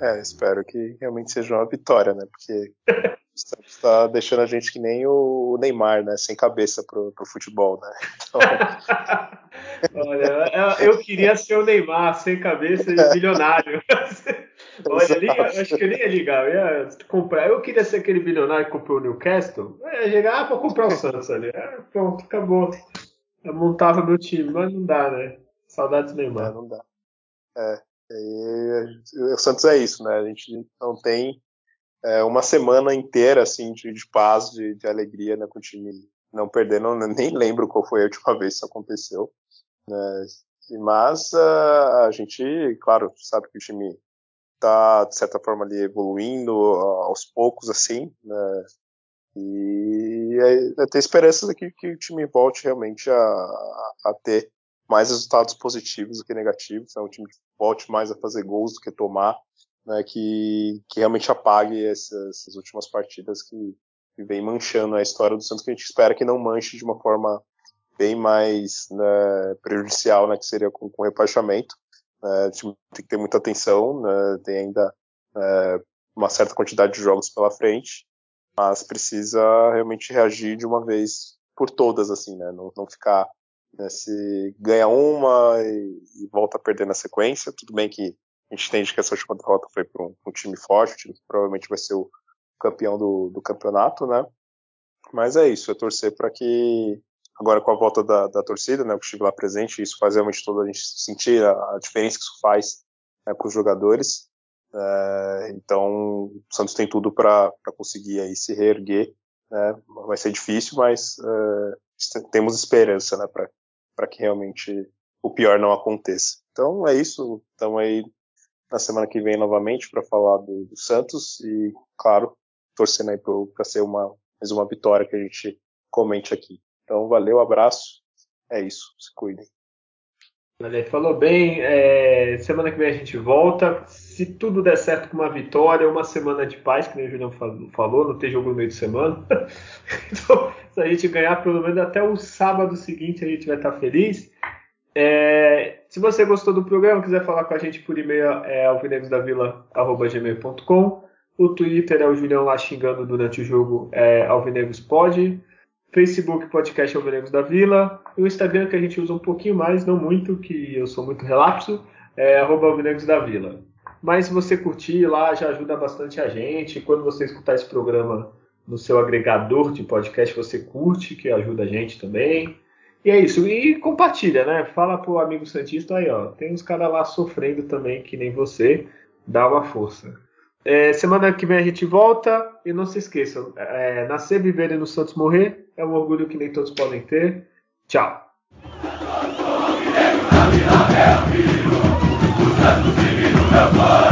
É, espero que realmente seja uma vitória, né? Porque está deixando a gente que nem o Neymar, né? Sem cabeça pro, pro futebol, né? Então... Olha, eu queria ser o Neymar sem cabeça e bilionário. Olha, liga, acho que eu nem ia ligar, eu ia comprar. Eu queria ser aquele bilionário que comprou o Newcastle. Eu ia chegar ah, para comprar o Santos ali. Ah, pronto, acabou. Eu montava meu time, mas não dá, né? Saudades Neymar. É, não dá. É. E, o Santos é isso, né? A gente não tem é, uma semana inteira assim de, de paz, de, de, alegria né, com o time não perdendo. Nem lembro qual foi a última vez que isso aconteceu. Né? Mas uh, a gente, claro, sabe que o time está de certa forma ali evoluindo aos poucos assim, né? E é, é ter esperanças aqui que o time volte realmente a, a ter mais resultados positivos do que negativos, é um time que volte mais a fazer gols do que tomar, né, que, que realmente apague essas, essas últimas partidas que, que, vem manchando a história do Santos, que a gente espera que não manche de uma forma bem mais né, prejudicial, né, que seria com, com rebaixamento. Né, o time tem que ter muita atenção, né, tem ainda é, uma certa quantidade de jogos pela frente, mas precisa realmente reagir de uma vez por todas, assim, né, não, não ficar né, se ganha uma e, e, volta a perder na sequência, tudo bem que a gente entende que essa última derrota foi para um, um, time forte, um time que provavelmente vai ser o campeão do, do campeonato, né? Mas é isso, é torcer para que agora com a volta da, da torcida, né, eu estive lá presente, isso faz realmente toda a gente sentir a, a diferença que isso faz né, para os jogadores. É, então, o Santos tem tudo para conseguir aí se reerguer. Né? Vai ser difícil, mas é, temos esperança né, para que realmente o pior não aconteça. Então é isso. Estamos aí na semana que vem novamente para falar do, do, Santos e, claro, torcendo aí para ser uma, mais uma vitória que a gente comente aqui. Então valeu, abraço. É isso. Se cuidem. Valeu, falou bem. É, semana que vem a gente volta. Se tudo der certo com uma vitória, uma semana de paz, que nem o Julião falou, não tem jogo no meio de semana. então, se a gente ganhar pelo menos até o sábado seguinte, a gente vai estar feliz. É, se você gostou do programa, quiser falar com a gente por e-mail, é alvinegosdavila.gmail.com. O Twitter é o Julião lá xingando durante o jogo, é alvinegospod. Facebook Podcast Alvinegos da Vila. E o Instagram que a gente usa um pouquinho mais, não muito, que eu sou muito relapso, é arroba Alvinegos da Vila. Mas se você curtir lá, já ajuda bastante a gente. Quando você escutar esse programa no seu agregador de podcast, você curte, que ajuda a gente também. E é isso. E compartilha, né? Fala pro amigo Santista aí, ó. Tem uns caras lá sofrendo também, que nem você. Dá uma força. É, semana que vem a gente volta e não se esqueçam: é, nascer, viver e no Santos morrer é um orgulho que nem todos podem ter. Tchau. Meu Pai.